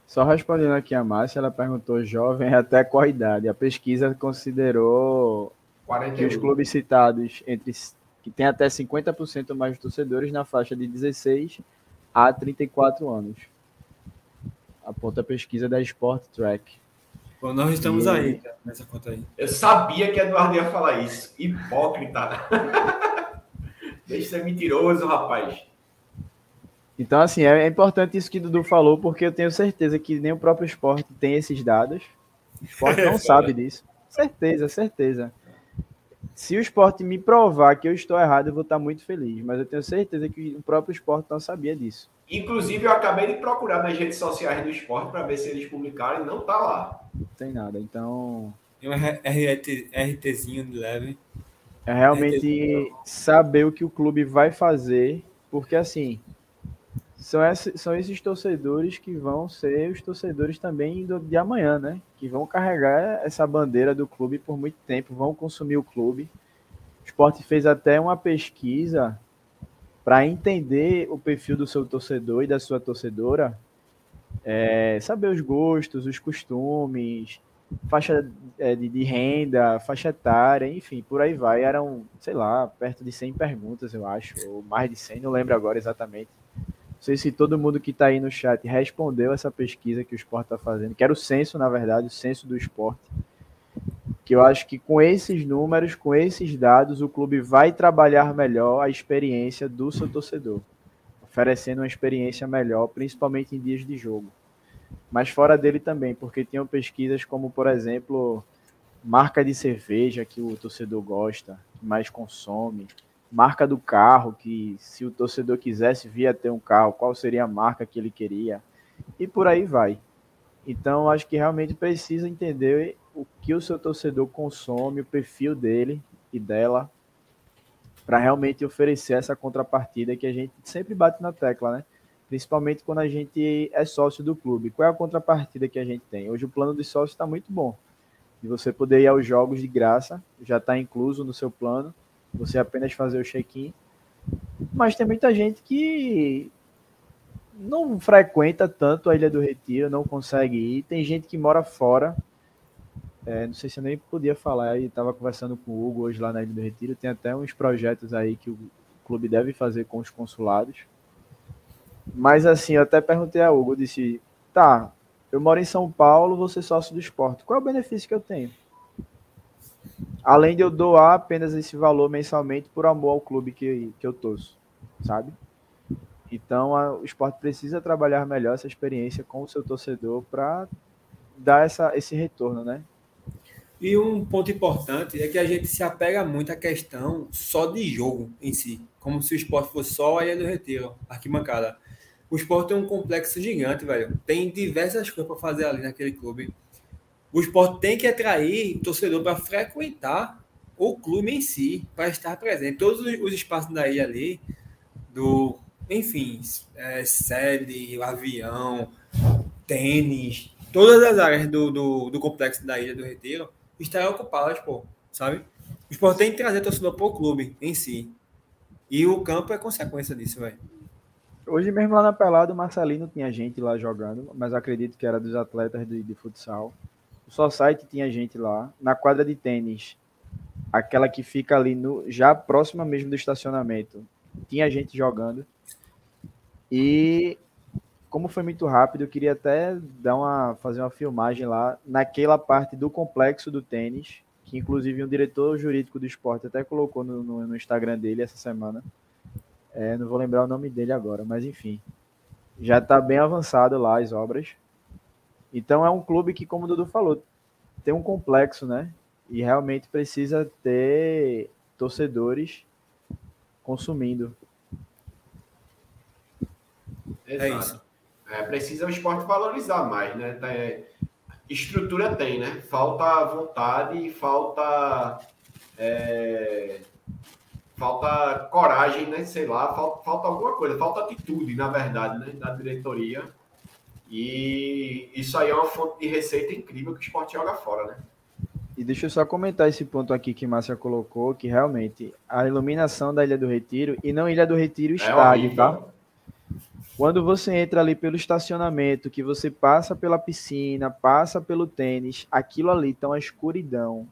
Só respondendo aqui a Márcia, ela perguntou jovem até qual idade. A pesquisa considerou que 41. os clubes citados entre que tem até 50% mais de torcedores na faixa de 16 a 34 anos. Aponta a pesquisa da Sport Track. Bom, nós estamos E- aí, cara, nessa conta aí. Eu sabia que Eduardo ia falar isso. Hipócrita. Deixa de ser mentiroso, rapaz. Então, assim, é, é importante isso que o Dudu falou, porque eu tenho certeza que nem o próprio esporte tem esses dados. O esporte não sabe disso. Certeza, certeza. Se o esporte me provar que eu estou errado, eu vou estar muito feliz. Mas eu tenho certeza que o próprio esporte não sabia disso. Inclusive, eu acabei de procurar nas redes sociais do esporte para ver se eles publicaram e não tá lá. Não tem nada. Então, Tem um RT, RTzinho de leve. é realmente saber o que o clube vai fazer, porque assim, são esses, são esses torcedores que vão ser os torcedores também do, de amanhã, né? Que vão carregar essa bandeira do clube por muito tempo, vão consumir o clube. O Sport fez até uma pesquisa para entender o perfil do seu torcedor e da sua torcedora, é, saber os gostos, os costumes, faixa é, de, de renda, faixa etária, enfim, por aí vai. Eram, sei lá, perto de 100 perguntas, eu acho, ou mais de 100, não lembro agora exatamente. Não sei se todo mundo que está aí no chat respondeu essa pesquisa que o esporte está fazendo, que era o censo, na verdade, o censo do esporte. Que eu acho que com esses números, com esses dados, o clube vai trabalhar melhor a experiência do seu torcedor, oferecendo uma experiência melhor, principalmente em dias de jogo. mas fora dele também, porque tinham pesquisas como, por exemplo, marca de cerveja que o torcedor gosta, que mais consome, marca do carro, que se o torcedor quisesse vir a ter um carro, qual seria a marca que ele queria, e por aí vai. Então, acho que realmente precisa entender o que o seu torcedor consome, o perfil dele e dela, para realmente oferecer essa contrapartida que a gente sempre bate na tecla, né? Principalmente quando a gente é sócio do clube. Qual é a contrapartida que a gente tem? Hoje o plano de sócio está muito bom. E você poder ir aos jogos de graça, já está incluso no seu plano. Você apenas fazer o check-in. Mas tem muita gente que não frequenta tanto a Ilha do Retiro, não consegue ir. Tem gente que mora fora. É, não sei se eu nem podia falar, eu estava conversando com o Hugo hoje lá na Ilha do Retiro. Tem até uns projetos aí que o clube deve fazer com os consulados. Mas assim, eu até perguntei a Hugo, eu disse, tá, eu moro em São Paulo, vou ser sócio do esporte. Qual é o benefício que eu tenho? Além de eu doar apenas esse valor mensalmente por amor ao clube que, que eu torço, sabe? Então, a, o esporte precisa trabalhar melhor essa experiência com o seu torcedor para dar essa, esse retorno, né? E um ponto importante é que a gente se apega muito à questão só de jogo em si, como se o esporte fosse só a Ilha do Retiro, arquibancada. O esporte tem um complexo gigante, velho. Tem diversas coisas para fazer ali naquele clube. O esporte tem que atrair torcedor para frequentar o clube em si, para estar presente. Todos os espaços da ilha ali, do enfim, é, sede, avião, tênis, todas as áreas do, do, do, complexo da Ilha do Retiro estarão ocupadas, pô, sabe? O esporte tem que trazer torcedor para o clube em si. E o campo é consequência disso, velho. Hoje mesmo lá na Pelada, o Marcelino tinha gente lá jogando, mas acredito que era dos atletas de, de futsal. O Society tinha gente lá. Na quadra de tênis, aquela que fica ali no já próxima mesmo do estacionamento, tinha gente jogando. E como foi muito rápido, eu queria até dar uma, fazer uma filmagem lá naquela parte do complexo do tênis, que inclusive um diretor jurídico do esporte até colocou no, no, no Instagram dele essa semana. É, não vou lembrar o nome dele agora, mas enfim. Já está bem avançado lá as obras. Então é um clube que, como o Dudu falou, tem um complexo, né? E realmente precisa ter torcedores consumindo. É isso. É, precisa o esporte valorizar mais, né? É, estrutura tem, né? Falta vontade e falta. É, falta coragem, né? Sei lá, falta, falta alguma coisa, falta atitude, na verdade, né? Da diretoria. E isso aí é uma fonte de receita incrível que o esporte joga fora, né? E deixa eu só comentar esse ponto aqui que Márcia colocou, que realmente a iluminação da Ilha do Retiro, e não Ilha do Retiro é estádio, horrível. tá? Quando você entra ali pelo estacionamento, que você passa pela piscina, passa pelo tênis, aquilo ali tá uma escuridão.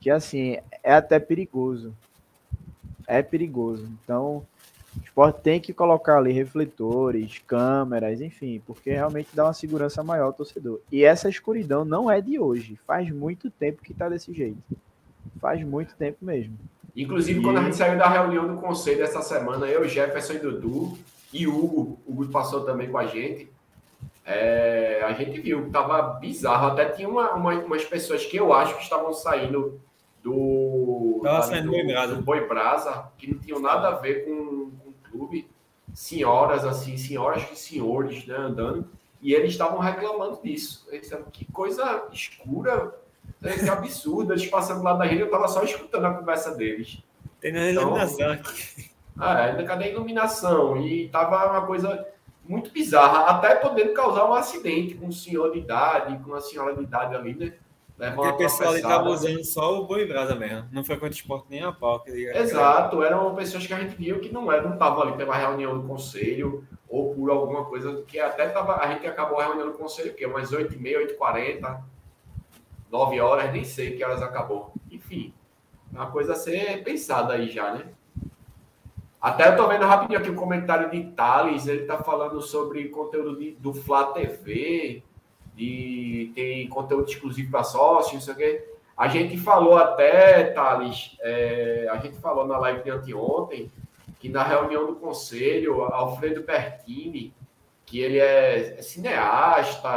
Que assim, é até perigoso. É perigoso. Então, o esporte tem que colocar ali refletores, câmeras, enfim, porque realmente dá uma segurança maior ao torcedor. E essa escuridão não é de hoje. Faz muito tempo que tá desse jeito. Faz muito tempo mesmo. Inclusive, e... quando a gente saiu da reunião do conselho essa semana, eu, Jefferson e Dudu, e o Hugo, o Hugo passou também com a gente. É, a gente viu que estava bizarro. Até tinha uma, uma, umas pessoas que eu acho que estavam saindo do, Tava saindo do, Boi Brasa. do Boi Brasa, que não tinham nada a ver com, com o clube. Senhoras, assim, senhoras e senhores né, andando. E eles estavam reclamando disso. Eles disseram, que coisa escura, que absurdo. Eles passando lá da rede, eu estava só escutando a conversa deles. Tem na iluminação então, aqui. Ah, ainda cadê a iluminação? E tava uma coisa muito bizarra, até podendo causar um acidente com um senhor de idade, com uma senhora de idade ali, né? Porque o pessoal ali estava usando só o boi brasa mesmo. Não foi contra esporte nem a pau. Exato, eram pessoas que a gente viu que não estavam ali pela reunião do conselho ou por alguma coisa que até tava, a gente acabou a reunião do conselho, que é umas 8h30, 8h40, 9 horas, nem sei que horas acabou. Enfim, é uma coisa a ser pensada aí já, né? Até eu tô vendo rapidinho aqui o um comentário de Thales, ele tá falando sobre conteúdo de, do Flá TV, de tem conteúdo exclusivo para sócios, não sei o quê. A gente falou até, Thales, é, a gente falou na live de anteontem, que na reunião do conselho, Alfredo Pertini, que ele é, é cineasta,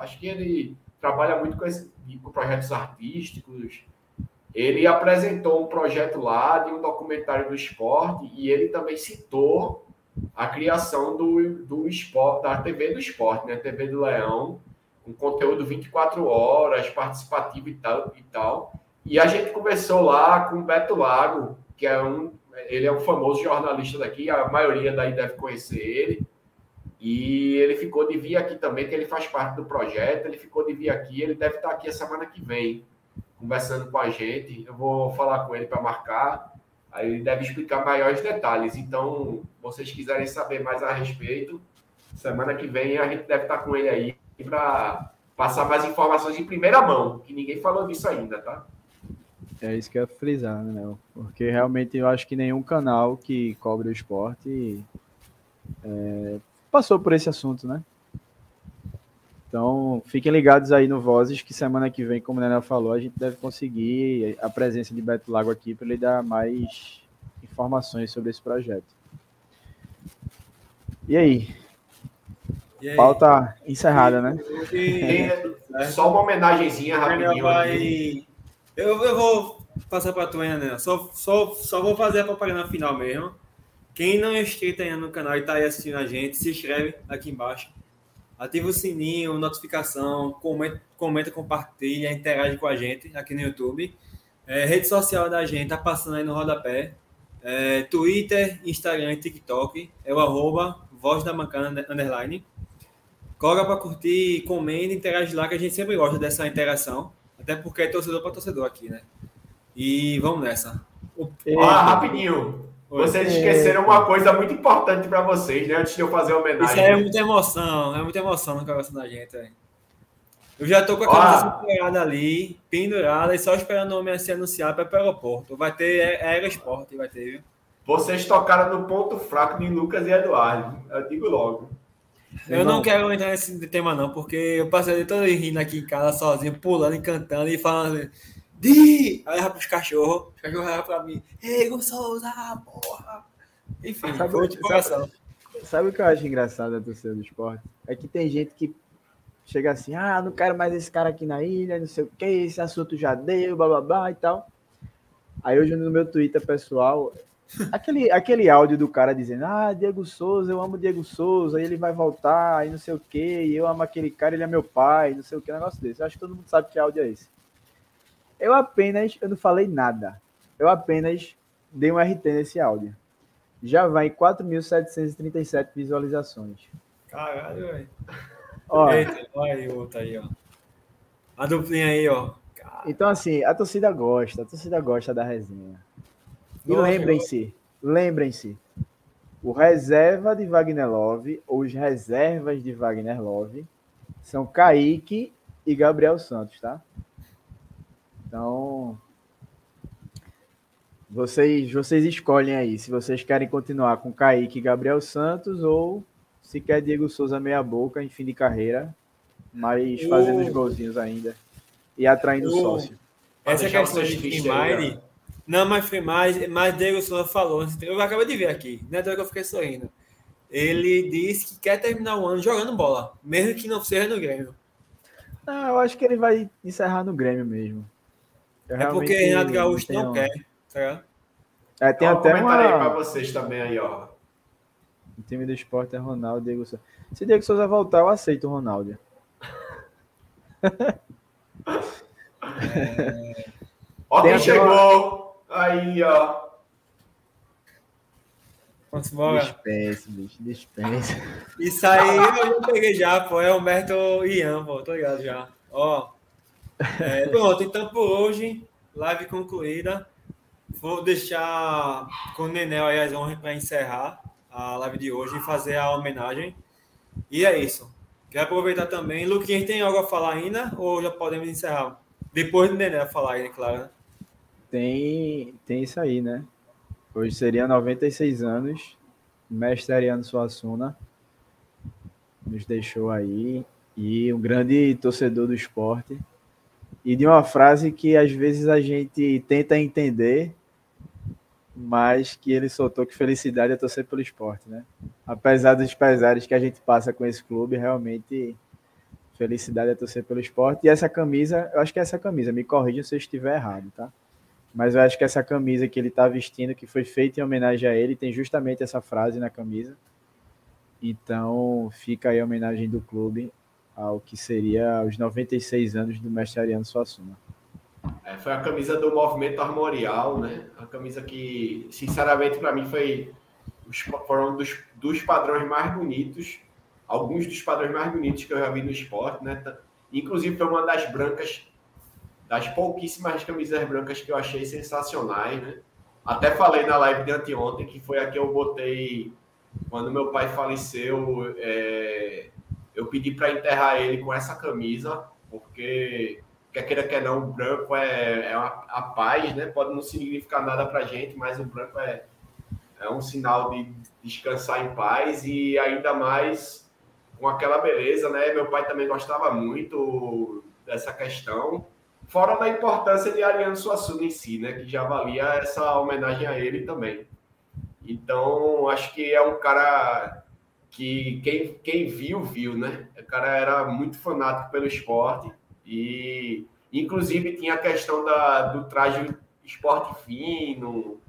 acho que ele trabalha muito com, esse, com projetos artísticos. Ele apresentou um projeto lá de um documentário do esporte e ele também citou a criação do, do esporte, da TV do esporte, né? TV do Leão, com conteúdo 24 horas, participativo e tal, e tal. E a gente conversou lá com o Beto Lago, que é um, ele é um famoso jornalista daqui, a maioria daí deve conhecer ele. E ele ficou de vir aqui também, que ele faz parte do projeto, ele ficou de vir aqui, ele deve estar aqui a semana que vem, conversando com a gente. Eu vou falar com ele para marcar, aí ele deve explicar maiores detalhes. Então, vocês quiserem saber mais a respeito, semana que vem a gente deve estar com ele aí para passar mais informações em primeira mão, que ninguém falou disso ainda, tá? É isso que eu ia frisar, né? Porque realmente eu acho que nenhum canal que cobre o esporte é, passou por esse assunto, né? Então, fiquem ligados aí no Vozes, que semana que vem, como o Nenel falou, a gente deve conseguir a presença de Beto Lago aqui para ele dar mais informações sobre esse projeto. E aí? E aí? Pauta encerrada, né? Tem só uma homenagenzinha rapidinho. vai... Eu, eu vou passar para tu, né? Só, só, só vou fazer a propaganda final mesmo. Quem não é inscrito ainda no canal e está aí assistindo a gente, se inscreve aqui embaixo. Ativa o sininho, notificação, comenta, comenta compartilha, interage com a gente aqui no YouTube. É, rede social da gente tá passando aí no rodapé. É, Twitter, Instagram e TikTok. É o arroba Voz da Mancana Underline. Coloca para curtir, comenta, interage lá, que a gente sempre gosta dessa interação. Até porque é torcedor para torcedor aqui, né? E vamos nessa. O- Ó, rapidinho. Vocês esqueceram uma coisa muito importante para vocês, né? Antes de eu fazer a Isso homenagem. aí é muita emoção, é muita emoção no coração da gente. Eu já tô com a camisa pendurada ali, pendurada, e só esperando o homem se anunciar para pro aeroporto. Vai ter é- Aerosport, vai ter, viu? Vocês tocaram no ponto fraco de Lucas e Eduardo. Eu digo logo. Eu não quero entrar nesse tema, não, porque eu passei todo rindo aqui em casa sozinho, pulando e cantando e falando Di! Aí vai pros cachorros, os cachorros olham pra mim, Ei, Gonçalves, porra! Enfim, Sabe- foi coração. Sabe o que eu acho engraçado da torcida do esporte? É que tem gente que chega assim, ah, não quero mais esse cara aqui na ilha, não sei o que, esse assunto já deu, blá blá blá e tal. Aí hoje no meu Twitter pessoal, aquele, aquele áudio do cara dizendo, ah, Diego Souza, eu amo Diego Souza, aí ele vai voltar, e não sei o que, e eu amo aquele cara, ele é meu pai, não sei o que, negócio desse. Eu acho que todo mundo sabe que áudio é esse. Eu apenas, eu não falei nada. Eu apenas dei um RT nesse áudio. Já vai em 4.737 visualizações. Caralho, velho. Ó, Eita, olha aí outra aí, ó. A duplinha aí, ó. então assim, a torcida gosta, a torcida gosta da resenha. E lembrem-se, lembrem-se, o reserva de Wagner Love, ou os reservas de Wagner Love, são Kaique e Gabriel Santos, tá? Então, vocês, vocês escolhem aí se vocês querem continuar com Kaique e Gabriel Santos ou se quer Diego Souza meia boca em fim de carreira, mas fazendo os O- golzinhos ainda e atraindo O- sócio. Essa deixar questão de tristes Free aí, Mind, não, mas Free Mind, mas Diego Souza falou, eu acabei de ver aqui, não é que eu fiquei sorrindo. Ele disse que quer terminar o ano jogando bola, mesmo que não seja no Grêmio. Ah, eu acho que ele vai encerrar no Grêmio mesmo. É porque Renato Gaúcho tenho- não quer, tá? É, tem Ó, até comentário aí uma... para vocês também aí, ó. O time do esporte é Ronaldo, Diego Souza. Se Diego Souza voltar, eu aceito o Ronaldo. Ó Tem quem chegou. Aí, ó. Vamos embora. Dispense, bicho, dispense. Isso aí eu já peguei já, pô. É o Humberto Ian, pô. Tô ligado já. Ó. É, pronto, então por hoje, live concluída. Vou deixar com o Nenel aí as honras para encerrar a live de hoje e fazer a homenagem. E é isso. Quero aproveitar também. Luquinhas, tem algo a falar ainda? Ou já podemos encerrar? Depois do Nenel falar aí, claro. né? Tem, tem isso aí, né? Hoje seria 96 anos. Mestre Ariano Suassuna nos deixou aí. E um grande torcedor do esporte. E de uma frase que às vezes a gente tenta entender, mas que ele soltou que felicidade é torcer pelo esporte, né? Apesar dos pesares que a gente passa com esse clube, realmente felicidade é torcer pelo esporte. E essa camisa, eu acho que é essa camisa, me corrija se eu estiver errado, tá? Mas eu acho que essa camisa que ele está vestindo, que foi feita em homenagem a ele, tem justamente essa frase na camisa. Então, fica aí a homenagem do clube ao que seria os 96 anos do mestre Ariano Suassuna. É, foi a camisa do movimento armorial, né? A camisa que, sinceramente, para mim foi foram dos, dos padrões mais bonitos, alguns dos padrões mais bonitos que eu já vi no esporte, né? Inclusive foi uma das brancas, das pouquíssimas camisas brancas que eu achei sensacionais, né? Até falei na live de anteontem que foi a que eu botei quando meu pai faleceu. É, eu pedi para enterrar ele com essa camisa, porque quer queira que não, o branco é, é a, a paz, né? Pode não significar nada para gente, mas o branco é, é um sinal de descansar em paz e ainda mais com aquela beleza, né? Meu pai também gostava muito dessa questão, fora da importância de Ariano Suassuna em si, né? Que já valia essa homenagem a ele também. Então, acho que é um cara que quem, quem viu, viu, né? O cara era muito fanático pelo esporte e, inclusive, tinha a questão da, do traje esporte fino,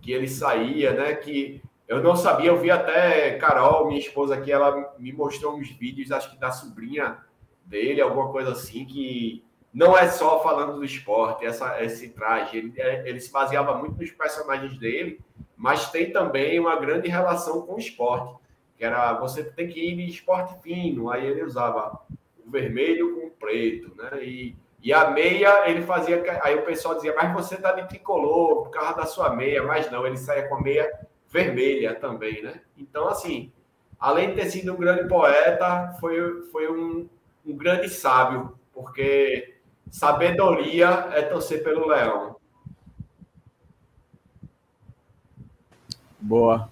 que ele saía, né? Que eu não sabia, eu vi até Carol, minha esposa aqui, ela me mostrou uns vídeos, acho que da sobrinha dele, alguma coisa assim, que não é só falando do esporte, essa, esse traje. Ele, é, ele se baseava muito nos personagens dele, mas tem também uma grande relação com o esporte, que era você tem que ir de esporte fino, aí ele usava o vermelho com o preto, né? E, e a meia, ele fazia. Aí o pessoal dizia, mas você tá de tricolor por causa da sua meia. Mas não, ele saía com a meia vermelha também, né? Então, assim, além de ter sido um grande poeta, foi, foi um, um grande sábio, porque sabedoria é torcer pelo leão. Boa.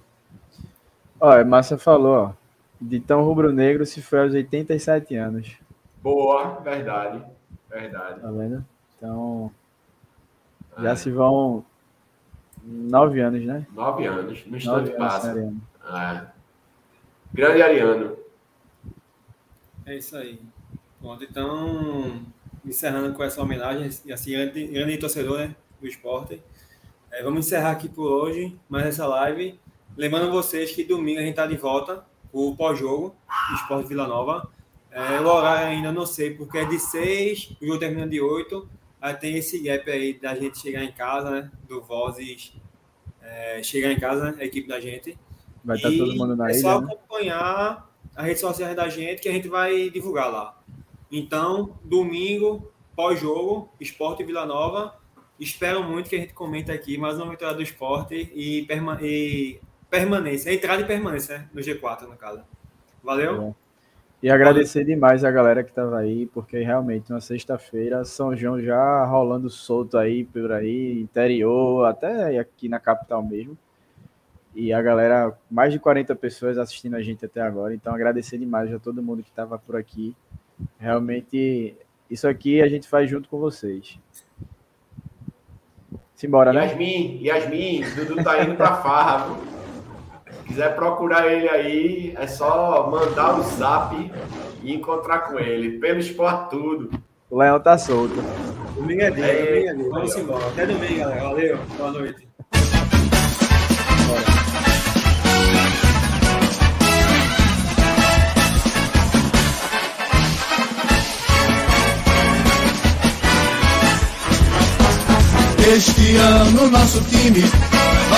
Ó, Márcia falou, ó, de tão rubro-negro se foi aos 87 anos. Boa, verdade. Verdade. Tá vendo? Então, já é. se vão nove anos, né? Nove anos, no instante passa. É. Grande Ariano. É isso aí. Pronto, então, encerrando com essa homenagem, e assim, grande, grande torcedor né, do esporte. É, vamos encerrar aqui por hoje, mais essa live. Lembrando vocês que domingo a gente está de volta, o pós-jogo, Esporte Vila Nova. É, o horário ainda não sei, porque é de 6, o jogo termina de 8. Aí tem esse gap aí da gente chegar em casa, né? Do Vozes é, chegar em casa, né, a equipe da gente. Vai estar tá todo mundo na é ilha. É só né? acompanhar as redes sociais da gente que a gente vai divulgar lá. Então, domingo, pós-jogo, Esporte Vila Nova. Espero muito que a gente comente aqui mais uma vitória do esporte e, e permanência, entrada e permanência né, no G4, no caso. Valeu? É. E agradecer demais a galera que estava aí, porque realmente uma sexta-feira, São João já rolando solto aí por aí, interior, até aqui na capital mesmo. E a galera, mais de 40 pessoas assistindo a gente até agora. Então agradecer demais a todo mundo que estava por aqui. Realmente, isso aqui a gente faz junto com vocês. Simbora, né? Yasmin, Yasmin, Dudu tá indo pra farra quiser procurar ele aí, é só mandar o zap e encontrar com ele. Pelo esporte tudo. O Leão tá solto. Domingo é dia, é, domingo é dia. Vamos embora. Até domingo, galera. Valeu. Boa noite. Este ano nosso time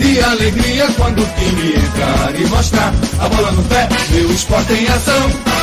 De alegria quando o time entrar e mostrar a bola no pé, meu esporte em ação.